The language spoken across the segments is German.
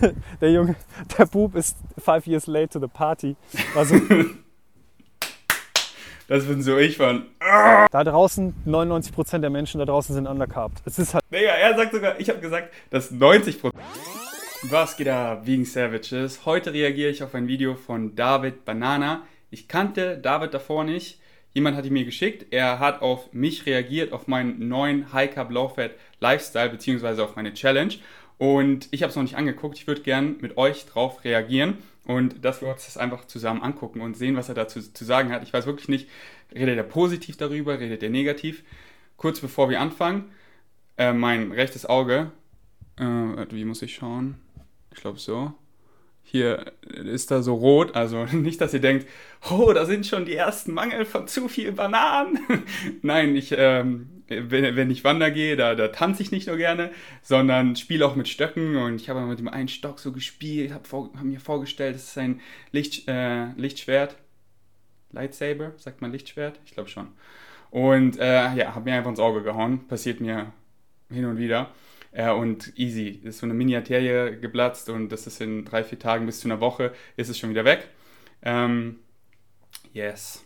der Junge, der Bub ist five years late to the party. Also, Das bin so ich von. da draußen, 99% der Menschen da draußen sind undercarved. Es ist halt Digga, er sagt sogar, ich habe gesagt, dass 90%. Was geht da, Vegan Savages? Heute reagiere ich auf ein Video von David Banana. Ich kannte David davor nicht. Jemand hat ihn mir geschickt. Er hat auf mich reagiert, auf meinen neuen High Carb Low Fat Lifestyle, beziehungsweise auf meine Challenge. Und ich habe es noch nicht angeguckt. Ich würde gern mit euch drauf reagieren und dass wir uns das einfach zusammen angucken und sehen, was er dazu zu sagen hat. Ich weiß wirklich nicht, redet er positiv darüber, redet er negativ. Kurz bevor wir anfangen, äh, mein rechtes Auge, äh, wie muss ich schauen? Ich glaube so. Hier ist da so rot, also nicht, dass ihr denkt, oh, da sind schon die ersten Mangel von zu viel Bananen. Nein, ich, ähm, wenn, wenn ich wandern gehe, da, da tanze ich nicht nur gerne, sondern spiele auch mit Stöcken und ich habe mit dem einen Stock so gespielt, habe hab mir vorgestellt, das ist ein Licht, äh, Lichtschwert. Lightsaber, sagt man Lichtschwert? Ich glaube schon. Und äh, ja, habe mir einfach ins Auge gehauen. Passiert mir hin und wieder. Äh, und easy. Ist so eine Mini-Arterie geplatzt und das ist in drei, vier Tagen bis zu einer Woche ist es schon wieder weg. Ähm, yes.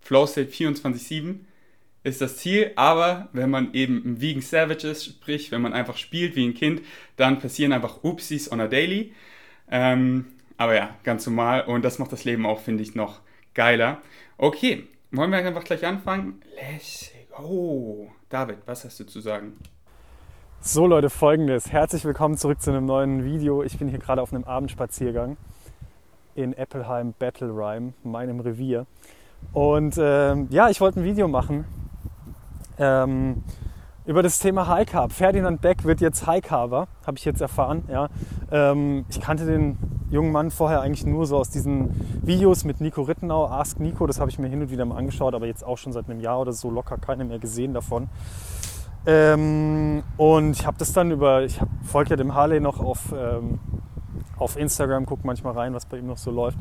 Flow State 24-7 ist das Ziel, aber wenn man eben ein Vegan Savage ist, sprich, wenn man einfach spielt wie ein Kind, dann passieren einfach Upsis on a daily. Ähm, aber ja, ganz normal und das macht das Leben auch, finde ich, noch geiler. Okay, wollen wir einfach gleich anfangen? Let's go. David, was hast du zu sagen? so, Leute, folgendes. Herzlich willkommen zurück zu einem neuen Video. Ich bin hier gerade auf einem Abendspaziergang in Eppelheim Battle Rhyme, meinem Revier. Und ähm, ja, ich wollte ein Video machen ähm, über das Thema High Carb. Ferdinand Beck wird jetzt High Carber, habe ich jetzt erfahren. Ja. Ähm, ich kannte den jungen Mann vorher eigentlich nur so aus diesen Videos mit Nico Rittenau, Ask Nico, das habe ich mir hin und wieder mal angeschaut, aber jetzt auch schon seit einem Jahr oder so locker keine mehr gesehen davon. Ähm, und ich habe das dann über, ich folge ja dem Harley noch auf, ähm, auf Instagram, gucke manchmal rein, was bei ihm noch so läuft.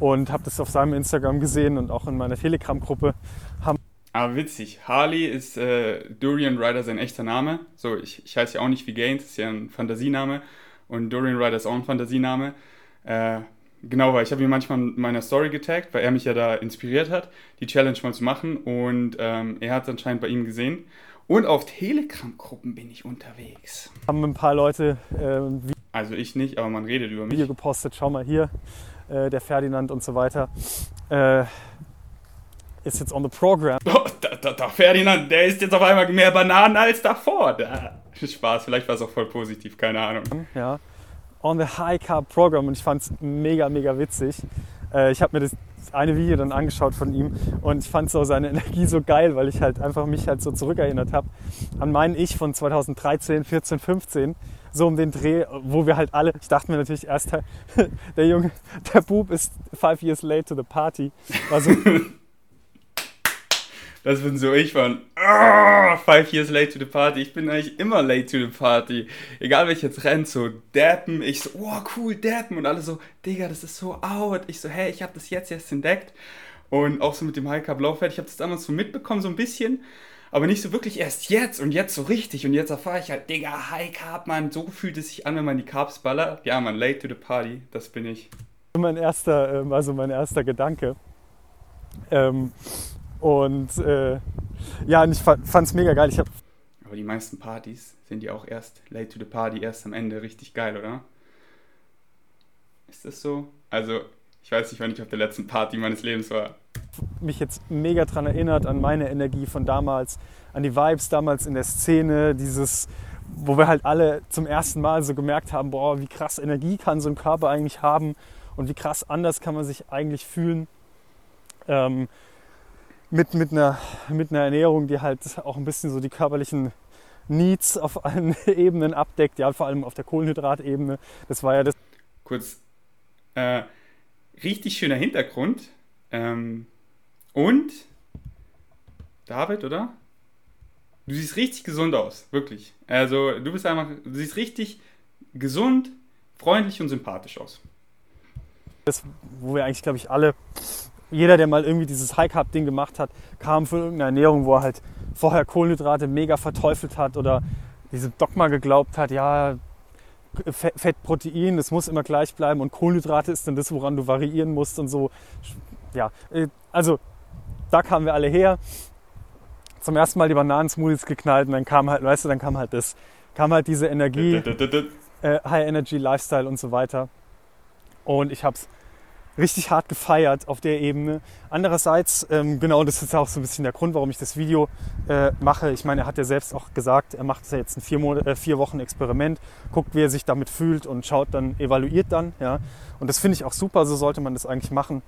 Und habe das auf seinem Instagram gesehen und auch in meiner Telegram-Gruppe haben. Aber witzig, Harley ist äh, Durian Rider sein echter Name. So, ich, ich heiße ja auch nicht wie Gaines, ist ja ein Fantasiename. Und Durian Rider ist auch ein Fantasiename. Äh, genau, weil ich habe ihn manchmal in meiner Story getaggt, weil er mich ja da inspiriert hat, die Challenge mal zu machen. Und ähm, er hat es anscheinend bei ihm gesehen. Und auf Telegram-Gruppen bin ich unterwegs. haben ein paar Leute äh, Also ich nicht, aber man redet über mich. Video gepostet, schau mal hier, äh, der Ferdinand und so weiter. Ist jetzt on the program. Oh, da, da, da, Ferdinand, der isst jetzt auf einmal mehr Bananen als davor. Da. Spaß, vielleicht war es auch voll positiv, keine Ahnung. ja, on the High Carb Program und ich fand es mega, mega witzig. Äh, ich habe mir das eine Video dann angeschaut von ihm und ich fand so seine Energie so geil, weil ich halt einfach mich halt so zurückerinnert habe an meinen Ich von 2013, 14, 15, so um den Dreh, wo wir halt alle, ich dachte mir natürlich erst, der Junge, der Bub ist five years late to the party. Also, Das bin so ich von "Ah, Five Years Late to the Party. Ich bin eigentlich immer late to the Party. Egal welches jetzt rennt, so dappen. Ich so, oh cool, dappen. Und alle so, Digga, das ist so out. Ich so, hey, ich habe das jetzt erst entdeckt. Und auch so mit dem High Carb Fat. Ich habe das damals so mitbekommen, so ein bisschen. Aber nicht so wirklich erst jetzt und jetzt so richtig. Und jetzt erfahre ich halt, Digga, High Carb, Mann. So fühlt es sich an, wenn man die Carbs ballert. Ja, man, late to the Party. Das bin ich. mein erster, ähm, also mein erster Gedanke. Ähm, und äh, ja, und ich fand es mega geil. Ich habe Aber die meisten Partys sind ja auch erst late to the Party, erst am Ende richtig geil, oder? Ist das so? Also, ich weiß nicht, wann ich auf der letzten Party meines Lebens war. mich jetzt mega dran erinnert an meine Energie von damals, an die Vibes damals in der Szene, dieses, wo wir halt alle zum ersten Mal so gemerkt haben, boah, wie krass Energie kann so ein Körper eigentlich haben und wie krass anders kann man sich eigentlich fühlen. Ähm, mit, mit, einer, mit einer Ernährung, die halt auch ein bisschen so die körperlichen Needs auf allen Ebenen abdeckt, ja, vor allem auf der Kohlenhydratebene. Das war ja das. Kurz, äh, richtig schöner Hintergrund. Ähm, und, David, oder? Du siehst richtig gesund aus, wirklich. Also, du bist einfach, du siehst richtig gesund, freundlich und sympathisch aus. das wo wir eigentlich, glaube ich, alle, jeder, der mal irgendwie dieses High-Carb-Ding gemacht hat, kam von irgendeiner Ernährung, wo er halt vorher Kohlenhydrate mega verteufelt hat oder diesem Dogma geglaubt hat, ja, Fett, Protein, das muss immer gleich bleiben und Kohlenhydrate ist dann das, woran du variieren musst und so. Ja, äh, also da kamen wir alle her. Zum ersten Mal die Bananensmoothies geknallt und dann kam halt, weißt du, dann kam halt das, kam halt diese Energie, äh, High Energy Lifestyle und so weiter. Und ich habe es richtig hart gefeiert auf der Ebene. Andererseits, ähm, genau, das ist auch so ein bisschen der Grund, warum ich das Video äh, mache. Ich meine, er hat ja selbst auch gesagt, er macht ja jetzt ein vier, äh, vier Wochen Experiment, guckt, wie er sich damit fühlt und schaut dann, evaluiert dann. Ja. Und das finde ich auch super, so sollte man das eigentlich machen.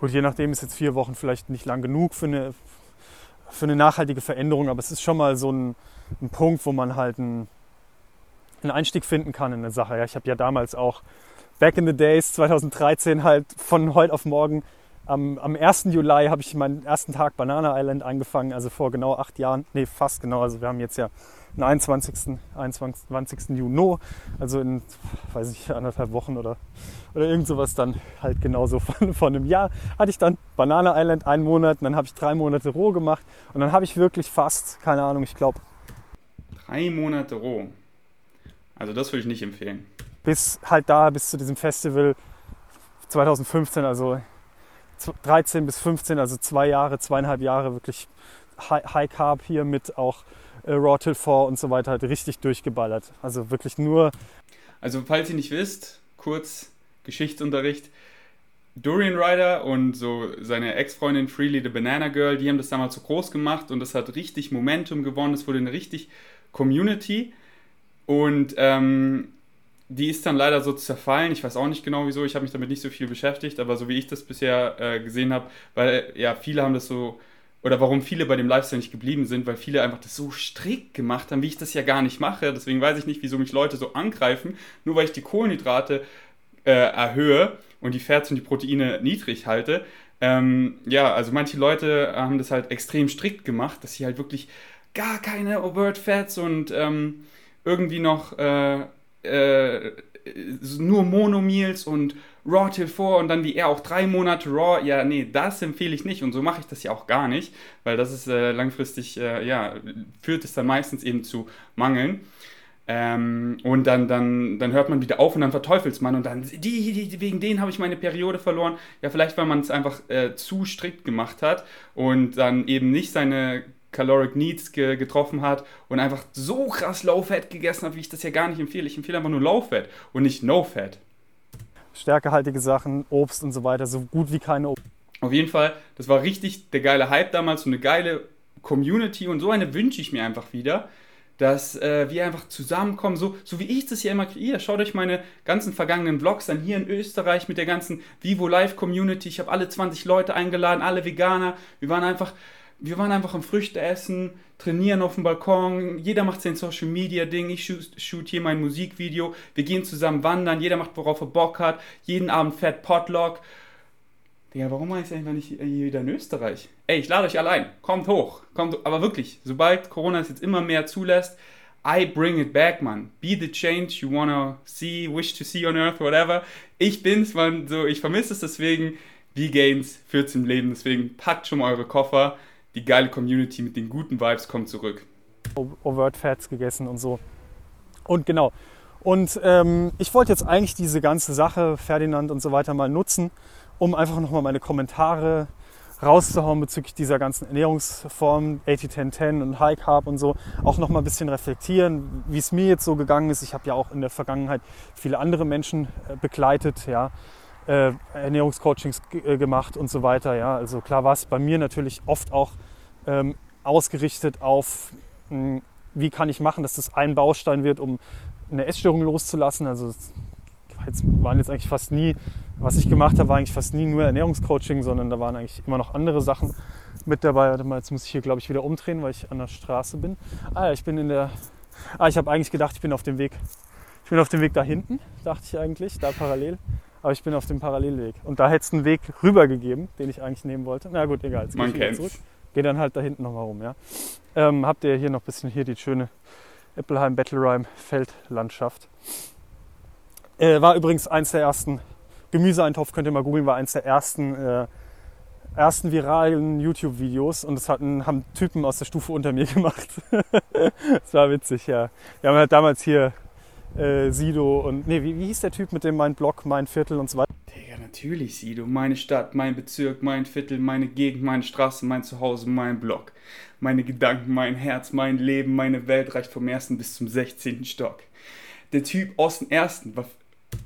Gut, je nachdem ist jetzt vier Wochen vielleicht nicht lang genug für eine, für eine nachhaltige Veränderung, aber es ist schon mal so ein, ein Punkt, wo man halt einen, einen Einstieg finden kann in eine Sache. Ja, ich habe ja damals auch back in the days, 2013 halt von heute auf morgen. Am, am 1. Juli habe ich meinen ersten Tag Banana Island angefangen, also vor genau acht Jahren. Nee, fast genau. Also wir haben jetzt ja den 21. 21. Juni, also in, weiß ich, anderthalb Wochen oder, oder irgend sowas dann halt genauso von, von einem Jahr hatte ich dann Banana Island einen Monat und dann habe ich drei Monate roh gemacht und dann habe ich wirklich fast, keine Ahnung, ich glaube. Drei Monate roh. Also das würde ich nicht empfehlen bis halt da, bis zu diesem Festival 2015, also 13 bis 15, also zwei Jahre, zweieinhalb Jahre wirklich High Carb hier mit auch äh, Raw Till 4 und so weiter halt richtig durchgeballert. Also wirklich nur. Also falls ihr nicht wisst, kurz Geschichtsunterricht. Dorian Ryder und so seine Ex-Freundin Freely the Banana Girl, die haben das damals so groß gemacht und das hat richtig Momentum gewonnen. Es wurde eine richtig Community. Und ähm, die ist dann leider so zerfallen. Ich weiß auch nicht genau wieso. Ich habe mich damit nicht so viel beschäftigt, aber so wie ich das bisher äh, gesehen habe, weil ja viele haben das so oder warum viele bei dem Lifestyle nicht geblieben sind, weil viele einfach das so strikt gemacht haben, wie ich das ja gar nicht mache. Deswegen weiß ich nicht, wieso mich Leute so angreifen, nur weil ich die Kohlenhydrate äh, erhöhe und die Fats und die Proteine niedrig halte. Ähm, ja, also manche Leute haben das halt extrem strikt gemacht, dass sie halt wirklich gar keine Overt Fats und ähm, irgendwie noch äh, äh, nur Monomeals und Raw Till 4 und dann wie er auch drei Monate Raw. Ja, nee, das empfehle ich nicht und so mache ich das ja auch gar nicht, weil das ist äh, langfristig, äh, ja, führt es dann meistens eben zu Mangeln. Ähm, und dann, dann, dann hört man wieder auf und dann verteufelt man und dann, die, die, wegen denen habe ich meine Periode verloren. Ja, vielleicht, weil man es einfach äh, zu strikt gemacht hat und dann eben nicht seine Caloric Needs ge getroffen hat und einfach so krass Low Fat gegessen hat, wie ich das ja gar nicht empfehle. Ich empfehle einfach nur Low Fat und nicht No Fat. Stärkehaltige Sachen, Obst und so weiter, so gut wie keine Obst. Auf jeden Fall, das war richtig der geile Hype damals, so eine geile Community und so eine wünsche ich mir einfach wieder, dass äh, wir einfach zusammenkommen, so, so wie ich das hier immer kreiere. Schaut euch meine ganzen vergangenen Vlogs an, hier in Österreich mit der ganzen Vivo Live Community. Ich habe alle 20 Leute eingeladen, alle Veganer. Wir waren einfach wir waren einfach am Früchte essen, trainieren auf dem Balkon, jeder macht sein Social Media Ding, ich shoot, shoot hier mein Musikvideo, wir gehen zusammen wandern, jeder macht worauf er Bock hat, jeden Abend fährt Potluck. Digga, warum mache ich eigentlich nicht hier wieder in Österreich? Ey, ich lade euch allein, kommt hoch, kommt, aber wirklich, sobald Corona es jetzt immer mehr zulässt, I bring it back, man. Be the change you wanna see, wish to see on earth, whatever. Ich bin's, man, so, ich vermisse es deswegen. V-Gains führt zum Leben, deswegen packt schon mal eure Koffer die geile Community mit den guten Vibes kommt zurück. Overt Fats gegessen und so. Und genau. Und ähm, ich wollte jetzt eigentlich diese ganze Sache, Ferdinand und so weiter, mal nutzen, um einfach nochmal meine Kommentare rauszuhauen bezüglich dieser ganzen Ernährungsformen, 80-10-10 und High Carb und so, auch nochmal ein bisschen reflektieren, wie es mir jetzt so gegangen ist. Ich habe ja auch in der Vergangenheit viele andere Menschen äh, begleitet, ja, äh, Ernährungscoachings äh, gemacht und so weiter. Ja. Also klar war es bei mir natürlich oft auch ähm, ausgerichtet auf, mh, hm, wie kann ich machen, dass das ein Baustein wird, um eine Essstörung loszulassen. Also jetzt waren jetzt eigentlich fast nie, was ich gemacht habe, war eigentlich fast nie nur Ernährungscoaching, sondern da waren eigentlich immer noch andere Sachen mit dabei. Warte mal, jetzt muss ich hier, glaube ich, wieder umdrehen, weil ich an der Straße bin. Ah, ich bin in der. Ah, ich habe eigentlich gedacht, ich bin auf dem Weg. Ich bin auf dem Weg da hinten, dachte ich eigentlich, da parallel aber ich bin auf dem Parallelweg. Und da hätte es einen Weg rüber gegeben, den ich eigentlich nehmen wollte. Na gut, egal. Jetzt Man kennt zurück. Gehe dann halt da hinten nochmal rum. Ja. Ähm, habt ihr hier noch ein bisschen hier die schöne Eppelheim Battle Rhyme Feldlandschaft. Äh, war übrigens eins der ersten, Gemüseeintopf könnt ihr mal googeln, war eins der ersten, äh, ersten viralen YouTube-Videos und das hatten, haben Typen aus der Stufe unter mir gemacht. das war witzig, ja. Wir haben halt damals hier äh, Sido und, nee, wie, wie hieß der Typ mit dem Mein Blog, Mein Viertel und so weiter? Digga, natürlich Sido. Meine Stadt, mein Bezirk, mein Viertel, meine Gegend, meine Straße, mein Zuhause, mein Blog. Meine Gedanken, mein Herz, mein Leben, meine Welt reicht vom ersten bis zum 16. Stock. Der Typ aus dem ersten war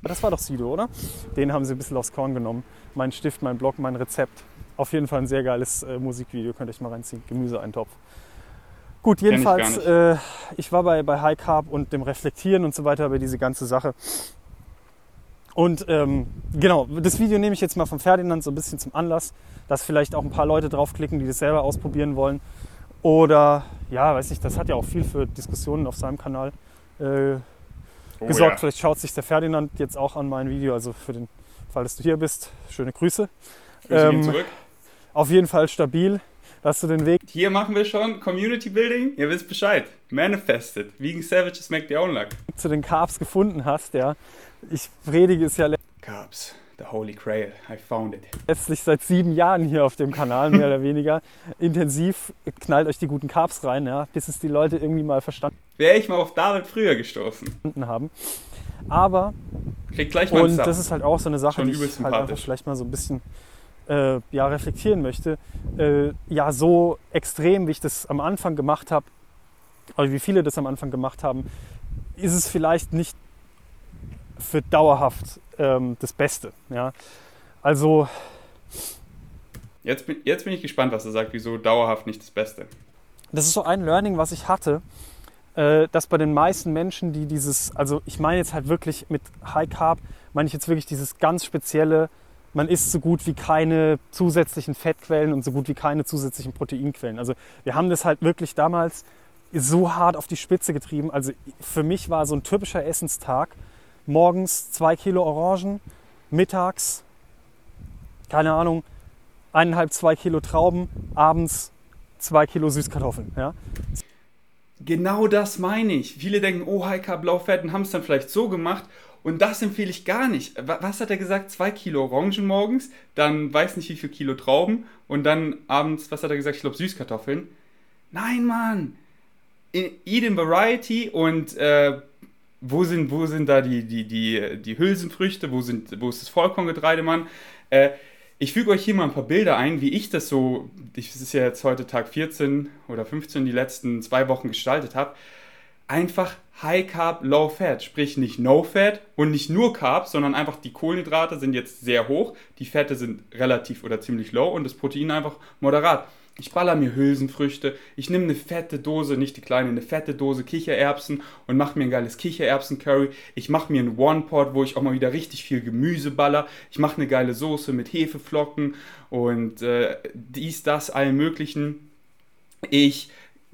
das war doch Sido, oder? Den haben sie ein bisschen aufs Korn genommen. Mein Stift, mein Blog, mein Rezept. Auf jeden Fall ein sehr geiles äh, Musikvideo, könnt ihr euch mal reinziehen. Gemüseeintopf. Gut, jedenfalls, ich, äh, ich, war bei, bei High Carb und dem Reflektieren und so weiter über diese ganze Sache. Und ähm, genau, das Video nehme ich jetzt mal von Ferdinand so ein bisschen zum Anlass, dass vielleicht auch ein paar Leute draufklicken, die das selber ausprobieren wollen. Oder, ja, weiß nicht, das hat ja auch viel für Diskussionen auf seinem Kanal äh, oh, gesorgt. Ja. Vielleicht schaut sich der Ferdinand jetzt auch an mein Video, also für den Fall, dass du hier bist, schöne Grüße. Grüße ähm, zurück. Auf jeden Fall stabil. Hast du den Weg? Hier machen wir schon Community Building. Ihr wisst Bescheid. Manifested. Vegan Savages make their own luck. Zu den Carbs gefunden hast, ja. Ich predige es ja. Carbs. The Holy Grail. I found it. Letztlich seit sieben Jahren hier auf dem Kanal, mehr oder weniger. Intensiv knallt euch die guten Carbs rein, ja, bis es die Leute irgendwie mal verstanden Wäre ich mal auf David früher gestoßen. haben. Aber. Krieg gleich mal Und das ist halt auch so eine Sache, die ich halt einfach vielleicht mal so ein bisschen äh, ja, reflektieren möchte, äh, ja, so extrem, wie ich das am Anfang gemacht habe, oder wie viele das am Anfang gemacht haben, ist es vielleicht nicht für dauerhaft ähm, das Beste. Ja? Also. Jetzt bin, jetzt bin ich gespannt, was er sagt, wieso dauerhaft nicht das Beste. Das ist so ein Learning, was ich hatte, äh, dass bei den meisten Menschen, die dieses, also ich meine jetzt halt wirklich mit High Carb, meine ich jetzt wirklich dieses ganz spezielle, man isst so gut wie keine zusätzlichen Fettquellen und so gut wie keine zusätzlichen Proteinquellen. Also wir haben das halt wirklich damals so hart auf die Spitze getrieben. Also für mich war so ein typischer Essenstag morgens zwei Kilo Orangen, mittags, keine Ahnung, eineinhalb, zwei Kilo Trauben, abends zwei Kilo Süßkartoffeln. Ja? Genau das meine ich. Viele denken, oh, Blaufett und haben es dann vielleicht so gemacht und das empfehle ich gar nicht. Was hat er gesagt? Zwei Kilo Orangen morgens, dann weiß nicht wie viel Kilo Trauben und dann abends, was hat er gesagt? Ich glaube Süßkartoffeln. Nein, Mann! Eat in Variety und äh, wo, sind, wo sind da die, die, die, die Hülsenfrüchte? Wo, sind, wo ist das Vollkorngetreide, Mann? Äh, ich füge euch hier mal ein paar Bilder ein, wie ich das so, das ist ja jetzt heute Tag 14 oder 15, die letzten zwei Wochen gestaltet habe einfach High Carb, Low Fat, sprich nicht No Fat und nicht nur Carbs, sondern einfach die Kohlenhydrate sind jetzt sehr hoch, die Fette sind relativ oder ziemlich low und das Protein einfach moderat. Ich baller mir Hülsenfrüchte, ich nehme eine fette Dose, nicht die kleine, eine fette Dose Kichererbsen und mache mir ein geiles Kichererbsen-Curry. Ich mache mir einen One-Pot, wo ich auch mal wieder richtig viel Gemüse baller. Ich mache eine geile Soße mit Hefeflocken und äh, dies, das, allen möglichen. Ich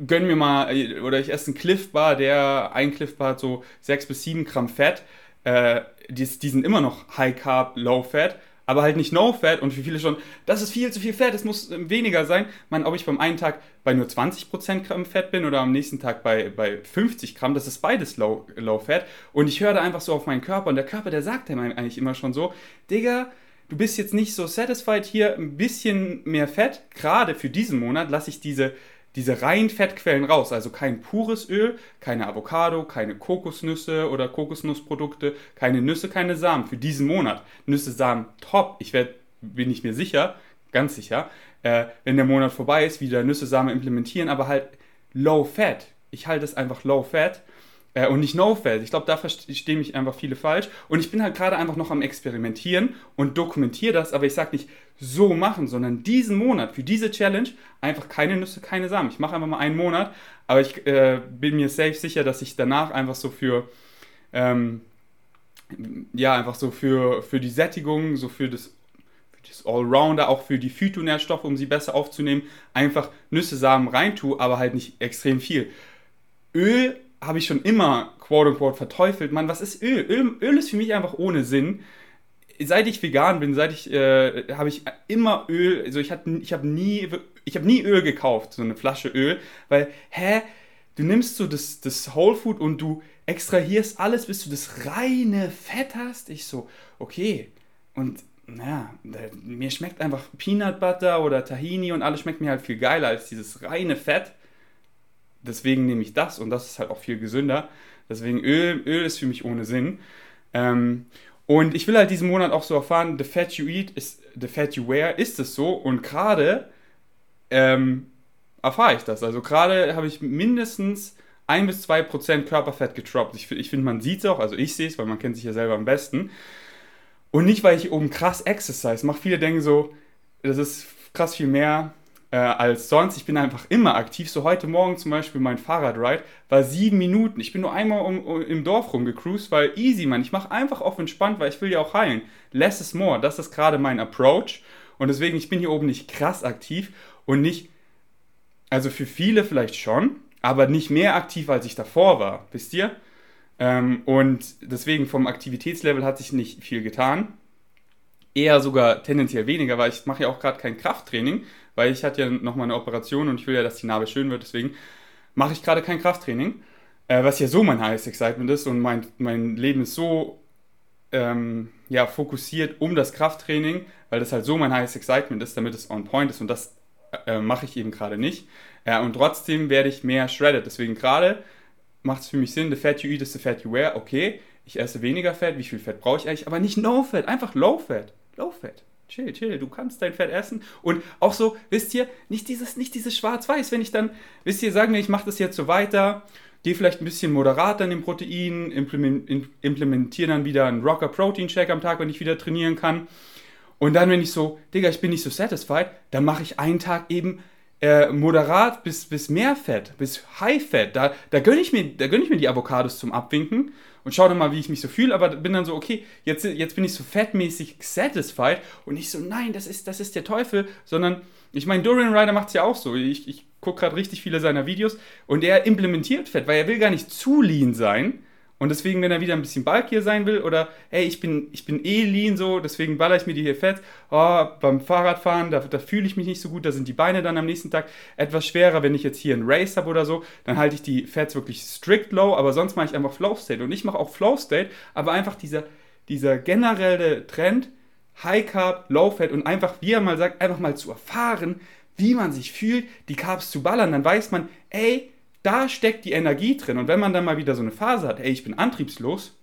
gönn mir mal, äh, oder ich esse einen Cliff Bar, der, ein Cliff Bar hat so 6 bis 7 Gramm Fett. Äh, die, die sind immer noch High Carb, Low Fat, aber halt nicht No Fat und für viele schon, das ist viel zu viel Fett, es muss äh, weniger sein. Man, ob ich beim einen Tag bei nur 20% Gramm Fett bin oder am nächsten Tag bei, bei 50 Gramm, das ist beides Low, Low Fat. Und ich höre da einfach so auf meinen Körper und der Körper, der sagt mir eigentlich immer schon so, Digga, du bist jetzt nicht so satisfied hier, ein bisschen mehr Fett, gerade für diesen Monat lasse ich diese diese reinen Fettquellen raus. Also kein pures Öl, keine Avocado, keine Kokosnüsse oder Kokosnussprodukte, keine Nüsse, keine Samen für diesen Monat. Nüsse, Samen, top. Ich werd, bin ich mir sicher, ganz sicher, äh, wenn der Monat vorbei ist, wieder Nüsse, Samen implementieren, aber halt low fat. Ich halte es einfach low fat äh, und nicht No-Fat. Ich glaube, da verstehen mich einfach viele falsch. Und ich bin halt gerade einfach noch am Experimentieren und dokumentiere das, aber ich sage nicht so machen, sondern diesen Monat für diese Challenge einfach keine Nüsse, keine Samen. Ich mache einfach mal einen Monat, aber ich äh, bin mir safe sicher, dass ich danach einfach so für, ähm, ja, einfach so für, für die Sättigung, so für das das Allrounder, auch für die Phytonährstoffe, um sie besser aufzunehmen, einfach Nüsse, Samen reintue, aber halt nicht extrem viel. Öl habe ich schon immer quote unquote verteufelt. Mann, was ist Öl? Öl? Öl ist für mich einfach ohne Sinn. Seit ich vegan bin, seit ich äh, habe ich immer Öl, also ich hatte ich habe nie ich habe nie Öl gekauft, so eine Flasche Öl, weil hä, du nimmst so das das Whole Food und du extrahierst alles, bis du das reine Fett hast. Ich so, okay. Und naja, mir schmeckt einfach Peanut Butter oder Tahini und alles schmeckt mir halt viel geiler als dieses reine Fett deswegen nehme ich das und das ist halt auch viel gesünder. Deswegen Öl, Öl ist für mich ohne Sinn. Ähm, und ich will halt diesen Monat auch so erfahren, the fat you eat is the fat you wear, ist es so? Und gerade ähm, erfahre ich das. Also gerade habe ich mindestens 1 bis 2 Prozent Körperfett getroppt. Ich, ich finde, man sieht es auch, also ich sehe es, weil man kennt sich ja selber am besten. Und nicht, weil ich oben krass Exercise mache. Viele denken so, das ist krass viel mehr äh, als sonst. Ich bin einfach immer aktiv. So heute Morgen zum Beispiel mein Fahrradride war sieben Minuten. Ich bin nur einmal um, um, im Dorf rumgecruised, weil easy, man. Ich mache einfach auf entspannt, weil ich will ja auch heilen. Less is more. Das ist gerade mein Approach. Und deswegen, ich bin hier oben nicht krass aktiv und nicht, also für viele vielleicht schon, aber nicht mehr aktiv, als ich davor war. Wisst ihr? Ähm, und deswegen vom Aktivitätslevel hat sich nicht viel getan. Eher sogar tendenziell weniger, weil ich mache ja auch gerade kein Krafttraining, weil ich hatte ja nochmal eine Operation und ich will ja, dass die Narbe schön wird, deswegen mache ich gerade kein Krafttraining, äh, was ja so mein highest excitement ist und mein, mein Leben ist so ähm, ja, fokussiert um das Krafttraining, weil das halt so mein highest excitement ist, damit es on point ist und das äh, mache ich eben gerade nicht. Ja, und trotzdem werde ich mehr shredded. Deswegen gerade macht es für mich Sinn, the fat you eat is the fat you wear. Okay, ich esse weniger Fett, wie viel Fett brauche ich eigentlich? Aber nicht no fat, einfach low fat. Low fat. Chill, chill, du kannst dein Fett essen. Und auch so, wisst ihr, nicht dieses, nicht dieses Schwarz-Weiß, wenn ich dann, wisst ihr, sagen wir, ich mache das jetzt so weiter, gehe vielleicht ein bisschen moderater in den Proteinen, implementiere dann wieder einen Rocker Protein Shake am Tag, wenn ich wieder trainieren kann. Und dann, wenn ich so, Digga, ich bin nicht so satisfied, dann mache ich einen Tag eben äh, moderat bis, bis mehr Fett, bis High Fat. Da, da gönne ich, mir, gönn ich mir die Avocados zum Abwinken und schau dann mal, wie ich mich so fühle, aber bin dann so, okay, jetzt, jetzt bin ich so fettmäßig satisfied und nicht so, nein, das ist, das ist der Teufel, sondern ich meine, Dorian Ryder macht es ja auch so. Ich, ich gucke gerade richtig viele seiner Videos und er implementiert Fett, weil er will gar nicht zu lean sein, und deswegen, wenn er wieder ein bisschen bulkier sein will oder, hey, ich bin, ich bin eh lean so, deswegen baller ich mir die hier fett. Oh, beim Fahrradfahren, da, da fühle ich mich nicht so gut, da sind die Beine dann am nächsten Tag etwas schwerer. Wenn ich jetzt hier einen Race habe oder so, dann halte ich die Fats wirklich strict low, aber sonst mache ich einfach Flow State. Und ich mache auch Flow State, aber einfach dieser, dieser generelle Trend, High Carb, Low Fat und einfach, wie er mal sagt, einfach mal zu erfahren, wie man sich fühlt, die Carbs zu ballern, dann weiß man, ey, da steckt die Energie drin. Und wenn man dann mal wieder so eine Phase hat, ey, ich bin antriebslos,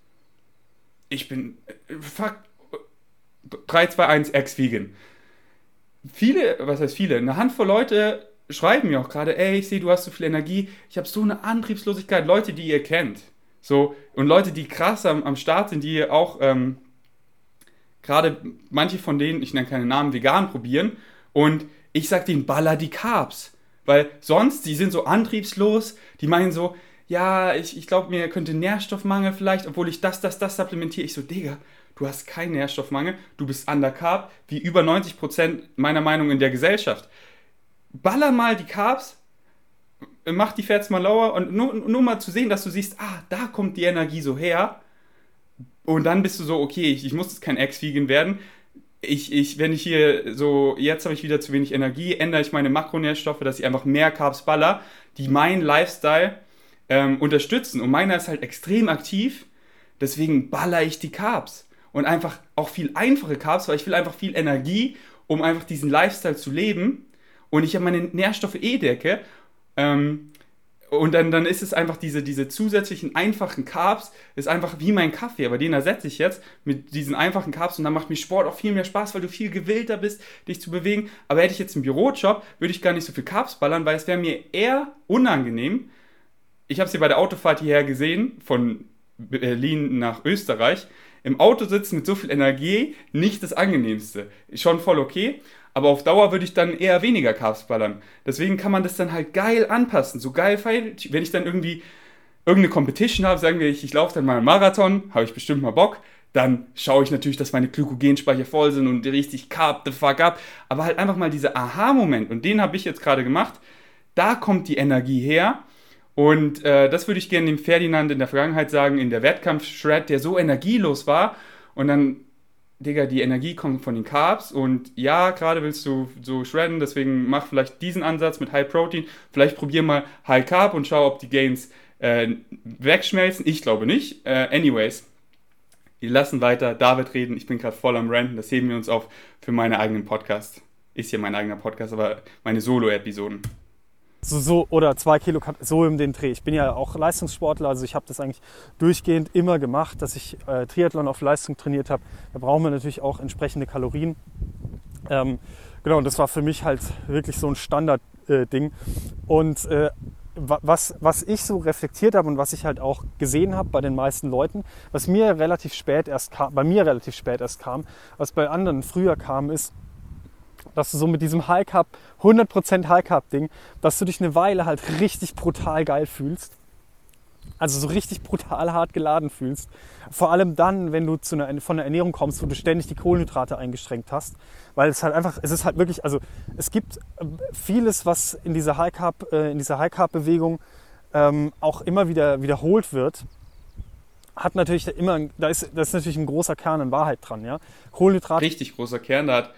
ich bin, äh, fuck, 3, 2, 1, ex-vegan. Viele, was heißt viele, eine Handvoll Leute schreiben mir auch gerade, ey, ich sehe, du hast so viel Energie, ich habe so eine Antriebslosigkeit. Leute, die ihr kennt. So, und Leute, die krass am, am Start sind, die auch ähm, gerade manche von denen, ich nenne keine Namen, vegan probieren. Und ich sag denen, baller die Carbs. Weil sonst, die sind so antriebslos, die meinen so, ja, ich, ich glaube, mir könnte Nährstoffmangel vielleicht, obwohl ich das, das, das supplementiere. Ich so, Digga, du hast keinen Nährstoffmangel, du bist undercarb, wie über 90% meiner Meinung in der Gesellschaft. Baller mal die Carbs, mach die Fats mal lower und nur, nur mal zu sehen, dass du siehst, ah, da kommt die Energie so her. Und dann bist du so, okay, ich, ich muss jetzt kein Ex-Vegan werden ich, ich, wenn ich hier so, jetzt habe ich wieder zu wenig Energie, ändere ich meine Makronährstoffe, dass ich einfach mehr Carbs baller, die meinen Lifestyle ähm, unterstützen. Und meiner ist halt extrem aktiv, deswegen baller ich die Carbs. Und einfach auch viel einfache Carbs, weil ich will einfach viel Energie, um einfach diesen Lifestyle zu leben. Und ich habe meine Nährstoffe eh decke. Ähm, und dann, dann ist es einfach diese, diese zusätzlichen einfachen Carbs, ist einfach wie mein Kaffee, aber den ersetze ich jetzt mit diesen einfachen Carbs und dann macht mir Sport auch viel mehr Spaß, weil du viel gewillter bist, dich zu bewegen. Aber hätte ich jetzt einen Bürojob, würde ich gar nicht so viel Carbs ballern, weil es wäre mir eher unangenehm. Ich habe sie bei der Autofahrt hierher gesehen, von Berlin nach Österreich. Im Auto sitzen mit so viel Energie, nicht das angenehmste. Schon voll okay. Aber auf Dauer würde ich dann eher weniger Carbs ballern. Deswegen kann man das dann halt geil anpassen. So geil, wenn ich dann irgendwie irgendeine Competition habe, sagen wir, ich, ich laufe dann mal einen Marathon, habe ich bestimmt mal Bock. Dann schaue ich natürlich, dass meine Glykogenspeicher voll sind und richtig carb the fuck up. Aber halt einfach mal dieser Aha-Moment, und den habe ich jetzt gerade gemacht. Da kommt die Energie her. Und äh, das würde ich gerne dem Ferdinand in der Vergangenheit sagen, in der Wettkampf-Shred, der so energielos war. Und dann Digga, die Energie kommt von den Carbs und ja, gerade willst du so shredden, deswegen mach vielleicht diesen Ansatz mit High Protein. Vielleicht probier mal High Carb und schau, ob die Gains äh, wegschmelzen. Ich glaube nicht. Äh, anyways, wir lassen weiter David reden. Ich bin gerade voll am Ranten. Das heben wir uns auf für meine eigenen Podcast. Ist ja mein eigener Podcast, aber meine Solo-Episoden. So, so, oder zwei Kilo, so im den Dreh. Ich bin ja auch Leistungssportler, also ich habe das eigentlich durchgehend immer gemacht, dass ich äh, Triathlon auf Leistung trainiert habe. Da brauchen wir natürlich auch entsprechende Kalorien. Ähm, genau, und das war für mich halt wirklich so ein Standardding. Äh, und äh, was, was ich so reflektiert habe und was ich halt auch gesehen habe bei den meisten Leuten, was mir relativ spät erst kam, bei mir relativ spät erst kam, was bei anderen früher kam, ist, dass du so mit diesem High Cup, 100% High Cup Ding, dass du dich eine Weile halt richtig brutal geil fühlst. Also so richtig brutal hart geladen fühlst. Vor allem dann, wenn du zu einer, von einer Ernährung kommst, wo du ständig die Kohlenhydrate eingeschränkt hast. Weil es halt einfach, es ist halt wirklich, also es gibt äh, vieles, was in dieser High Carb, äh, in dieser High Carb Bewegung ähm, auch immer wieder wiederholt wird hat natürlich immer, da ist, da ist natürlich ein großer Kern an Wahrheit dran, ja. Kohlenhydrate. Richtig großer Kern, da hat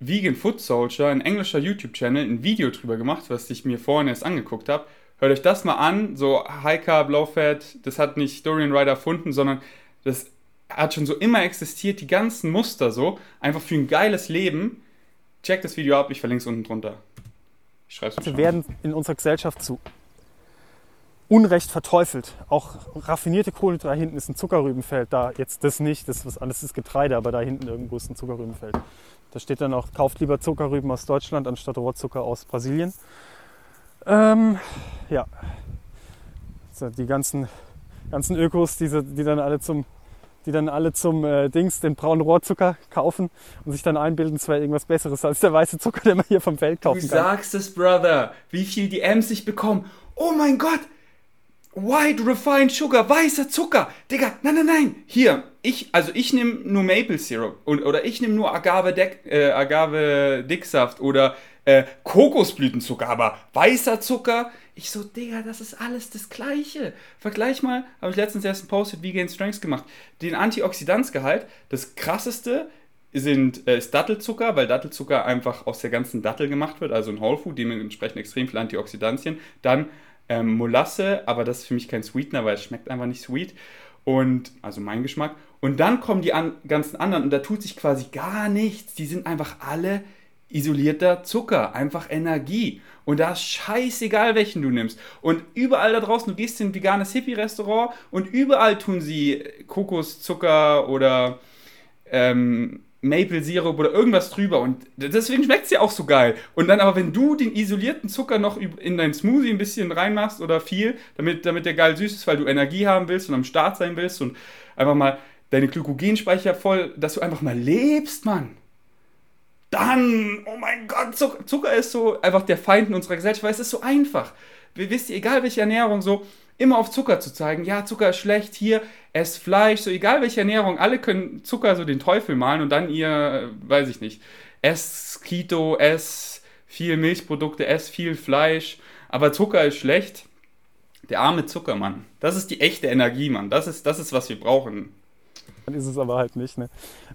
Vegan Food Soldier, ein englischer YouTube-Channel, ein Video drüber gemacht, was ich mir vorhin erst angeguckt habe. Hört euch das mal an, so High Carb, Low Fat, das hat nicht Dorian Ryder erfunden, sondern das hat schon so immer existiert, die ganzen Muster so, einfach für ein geiles Leben. Checkt das Video ab, ich verlinke es unten drunter. Ich schreibe es werden in unserer Gesellschaft zu Unrecht verteufelt. Auch raffinierte Kohlenhydrate, da hinten ist ein Zuckerrübenfeld, da jetzt das nicht, das ist was anderes, das ist Getreide, aber da hinten irgendwo ist ein Zuckerrübenfeld. Da steht dann auch, kauft lieber Zuckerrüben aus Deutschland anstatt Rohrzucker aus Brasilien. Ähm, ja, die ganzen, ganzen Ökos, die, die dann alle zum, die dann alle zum äh, Dings, den braunen Rohrzucker kaufen und sich dann einbilden, es wäre irgendwas Besseres als der weiße Zucker, den man hier vom Feld kaufen du kann. Du sagst es, Brother, wie viel die M's sich bekommen. Oh mein Gott, White Refined Sugar, weißer Zucker. Digga, nein, nein, nein. Hier, ich, also ich nehme nur Maple Syrup und, oder ich nehme nur Agave, Deck, äh, Agave Dicksaft oder äh, Kokosblütenzucker, aber weißer Zucker. Ich so, Digga, das ist alles das Gleiche. Vergleich mal, habe ich letztens erst einen Post mit Vegan Strengths gemacht. Den Antioxidanzgehalt, das krasseste sind, äh, ist Dattelzucker, weil Dattelzucker einfach aus der ganzen Dattel gemacht wird, also ein Whole Food, dementsprechend extrem viel Antioxidantien. Dann ähm, Molasse, aber das ist für mich kein Sweetener, weil es schmeckt einfach nicht sweet. Und, also mein Geschmack. Und dann kommen die an, ganzen anderen und da tut sich quasi gar nichts. Die sind einfach alle isolierter Zucker, einfach Energie. Und da ist scheißegal, welchen du nimmst. Und überall da draußen, du gehst in ein veganes Hippie-Restaurant und überall tun sie Kokoszucker oder ähm, Maple Syrup oder irgendwas drüber und deswegen schmeckt es ja auch so geil. Und dann aber, wenn du den isolierten Zucker noch in dein Smoothie ein bisschen reinmachst oder viel, damit, damit der geil süß ist, weil du Energie haben willst und am Start sein willst und einfach mal deine Glykogenspeicher voll, dass du einfach mal lebst, Mann. Dann, oh mein Gott, Zucker, Zucker ist so einfach der Feind in unserer Gesellschaft, weil es ist so einfach. Wisst ihr, egal welche Ernährung, so, immer auf Zucker zu zeigen. Ja, Zucker ist schlecht, hier, ess Fleisch, so egal welche Ernährung, alle können Zucker so den Teufel malen und dann ihr, äh, weiß ich nicht, ess Keto, ess viel Milchprodukte, ess viel Fleisch, aber Zucker ist schlecht. Der arme Zuckermann. Das ist die echte Energie, Mann. Das ist, das ist was wir brauchen. Dann ist es aber halt nicht, ne?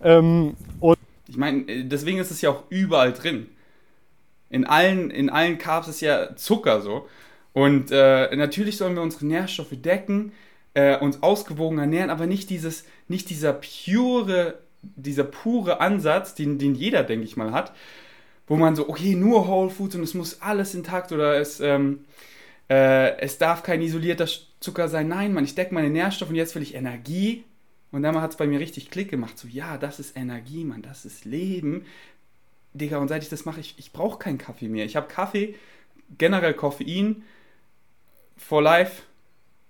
Ähm, und ich meine, äh, deswegen ist es ja auch überall drin. In allen, in allen Carbs ist ja Zucker so. Und äh, natürlich sollen wir unsere Nährstoffe decken, äh, uns ausgewogen ernähren, aber nicht dieses, nicht dieser pure, dieser pure Ansatz, den, den jeder, denke ich mal, hat, wo man so, okay, nur Whole Foods und es muss alles intakt oder es, ähm, äh, es darf kein isolierter Zucker sein. Nein, Mann, ich decke meine Nährstoffe und jetzt will ich Energie. Und dann hat es bei mir richtig Klick gemacht. So, ja, das ist Energie, Mann, das ist Leben. Digga, und seit ich das mache, ich, ich brauche keinen Kaffee mehr. Ich habe Kaffee, generell Koffein, for life,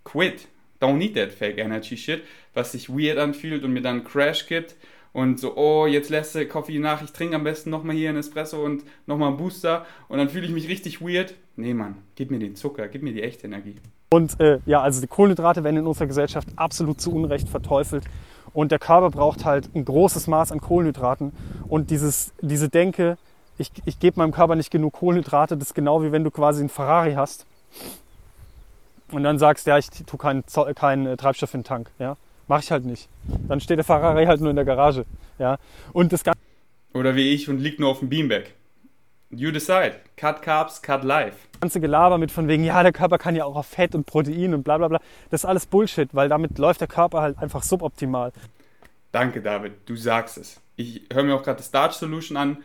quit. Don't need that fake energy shit, was sich weird anfühlt und mir dann Crash gibt und so, oh, jetzt lässt der Kaffee nach, ich trinke am besten nochmal hier einen Espresso und nochmal einen Booster und dann fühle ich mich richtig weird. Nee, Mann, gib mir den Zucker, gib mir die echte Energie. Und äh, ja, also die Kohlenhydrate werden in unserer Gesellschaft absolut zu Unrecht verteufelt. Und der Körper braucht halt ein großes Maß an Kohlenhydraten. Und dieses, diese Denke, ich, ich gebe meinem Körper nicht genug Kohlenhydrate, das ist genau wie wenn du quasi einen Ferrari hast und dann sagst, ja, ich tue keinen kein äh, Treibstoff in den Tank, ja, mache ich halt nicht. Dann steht der Ferrari halt nur in der Garage, ja. Und das Ganze oder wie ich und liegt nur auf dem Beamback. You decide. Cut Carbs, cut life. Das ganze Gelaber mit von wegen, ja, der Körper kann ja auch auf Fett und Protein und bla bla bla. Das ist alles Bullshit, weil damit läuft der Körper halt einfach suboptimal. Danke, David. Du sagst es. Ich höre mir auch gerade das Starch Solution an.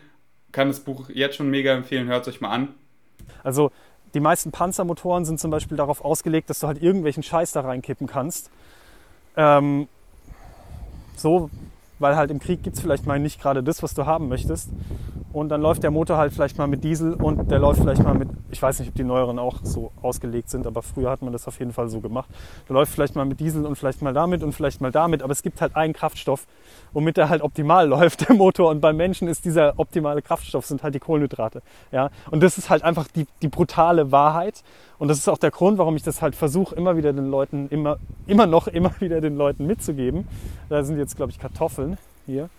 Kann das Buch jetzt schon mega empfehlen. Hört es euch mal an. Also die meisten Panzermotoren sind zum Beispiel darauf ausgelegt, dass du halt irgendwelchen Scheiß da reinkippen kannst. Ähm, so, weil halt im Krieg gibt es vielleicht mal nicht gerade das, was du haben möchtest. Und dann läuft der Motor halt vielleicht mal mit Diesel und der läuft vielleicht mal mit, ich weiß nicht, ob die neueren auch so ausgelegt sind, aber früher hat man das auf jeden Fall so gemacht. Der läuft vielleicht mal mit Diesel und vielleicht mal damit und vielleicht mal damit, aber es gibt halt einen Kraftstoff, womit er halt optimal läuft, der Motor. Und beim Menschen ist dieser optimale Kraftstoff, sind halt die Kohlenhydrate. Ja? Und das ist halt einfach die, die brutale Wahrheit. Und das ist auch der Grund, warum ich das halt versuche, immer wieder den Leuten, immer, immer noch, immer wieder den Leuten mitzugeben. Da sind jetzt, glaube ich, Kartoffeln hier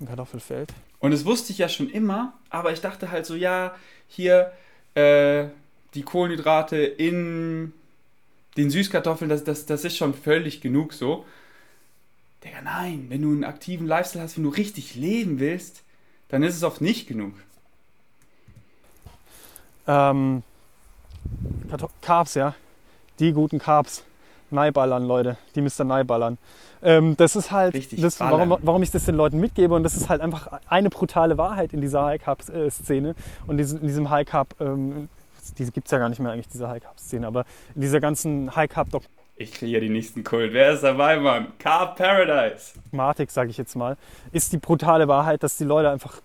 im Kartoffelfeld. Und das wusste ich ja schon immer, aber ich dachte halt so, ja, hier äh, die Kohlenhydrate in den Süßkartoffeln, das, das, das ist schon völlig genug so. Digga, nein, wenn du einen aktiven Lifestyle hast, wenn du richtig leben willst, dann ist es oft nicht genug. Ähm, Carbs, ja. Die guten Carbs. Neiballern, Leute. Die Mr. Neiballern. Ähm, das ist halt, das, warum, warum, ich das den Leuten mitgebe. Und das ist halt einfach eine brutale Wahrheit in dieser High-Carb-Szene und in diesem High-Carb, ähm, diese gibt es ja gar nicht mehr eigentlich, diese High-Carb-Szene, aber in dieser ganzen High-Carb- ich kriege ja die nächsten Kult. Wer ist dabei, Mann? Carb Paradise. Matik, sage ich jetzt mal, ist die brutale Wahrheit, dass die Leute einfach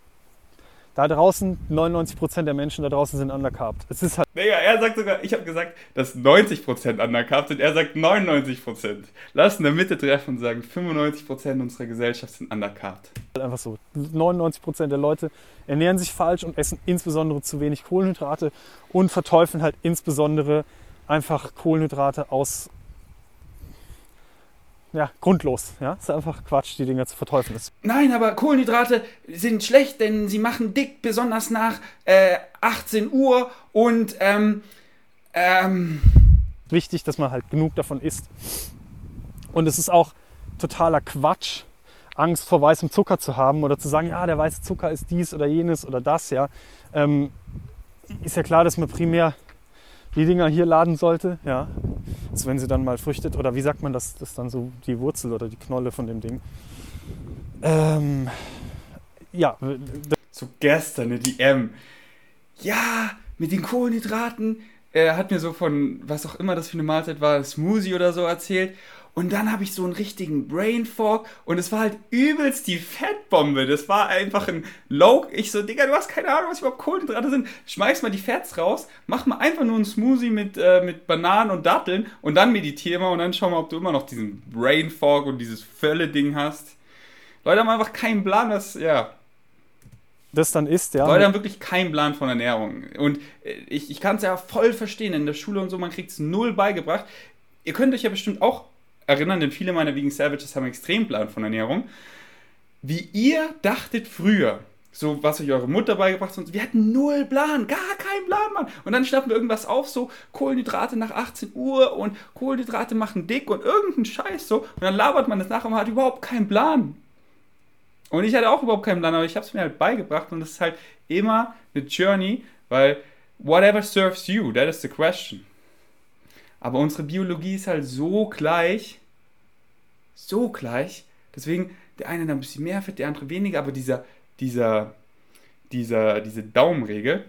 da draußen, 99% der Menschen da draußen sind undercarbt. Es ist halt. Digga, er sagt sogar, ich habe gesagt, dass 90% undercarbt sind. Er sagt 99%. Lass in der Mitte treffen und sagen, 95% unserer Gesellschaft sind undercarbt. Halt einfach so. 99% der Leute ernähren sich falsch und essen insbesondere zu wenig Kohlenhydrate und verteufeln halt insbesondere einfach Kohlenhydrate aus ja, grundlos. Ja, ist einfach Quatsch, die Dinger zu verteufeln. Nein, aber Kohlenhydrate sind schlecht, denn sie machen dick, besonders nach äh, 18 Uhr und ähm, ähm wichtig, dass man halt genug davon isst. Und es ist auch totaler Quatsch, Angst vor weißem Zucker zu haben oder zu sagen, ja, der weiße Zucker ist dies oder jenes oder das, ja. Ähm, ist ja klar, dass man primär die Dinger hier laden sollte, ja. Also wenn sie dann mal früchtet, oder wie sagt man das, das ist dann so die Wurzel oder die Knolle von dem Ding. Ähm, ja. So gestern eine DM. Ja, mit den Kohlenhydraten. Er hat mir so von, was auch immer das für eine Mahlzeit war, Smoothie oder so erzählt. Und dann habe ich so einen richtigen Brain Fog und es war halt übelst die Fettbombe. Das war einfach ein Low. Ich so, Digga, du hast keine Ahnung, was überhaupt Kohlenhydrate sind. Schmeiß mal die Fats raus, mach mal einfach nur einen Smoothie mit, äh, mit Bananen und Datteln und dann meditier mal und dann schau mal, ob du immer noch diesen Brain Fog und dieses Völle-Ding hast. Leute haben einfach keinen Plan, was, ja. Das dann ist, ja. Leute haben wirklich keinen Plan von Ernährung. Und äh, ich, ich kann es ja voll verstehen. In der Schule und so, man kriegt es null beigebracht. Ihr könnt euch ja bestimmt auch erinnern, denn viele meiner Vegan Savages haben einen Extremplan von Ernährung. Wie ihr dachtet früher, so was euch eure Mutter beigebracht hat, wir hatten null Plan, gar keinen Plan, Mann. Und dann schnappen wir irgendwas auf, so Kohlenhydrate nach 18 Uhr und Kohlenhydrate machen dick und irgendeinen Scheiß so. Und dann labert man das nach und man hat überhaupt keinen Plan. Und ich hatte auch überhaupt keinen Plan, aber ich habe es mir halt beigebracht und das ist halt immer eine Journey, weil whatever serves you, that is the question. Aber unsere Biologie ist halt so gleich, so gleich. Deswegen der eine ein bisschen mehr Fett, der andere weniger, aber dieser, dieser, dieser, diese Daumenregel,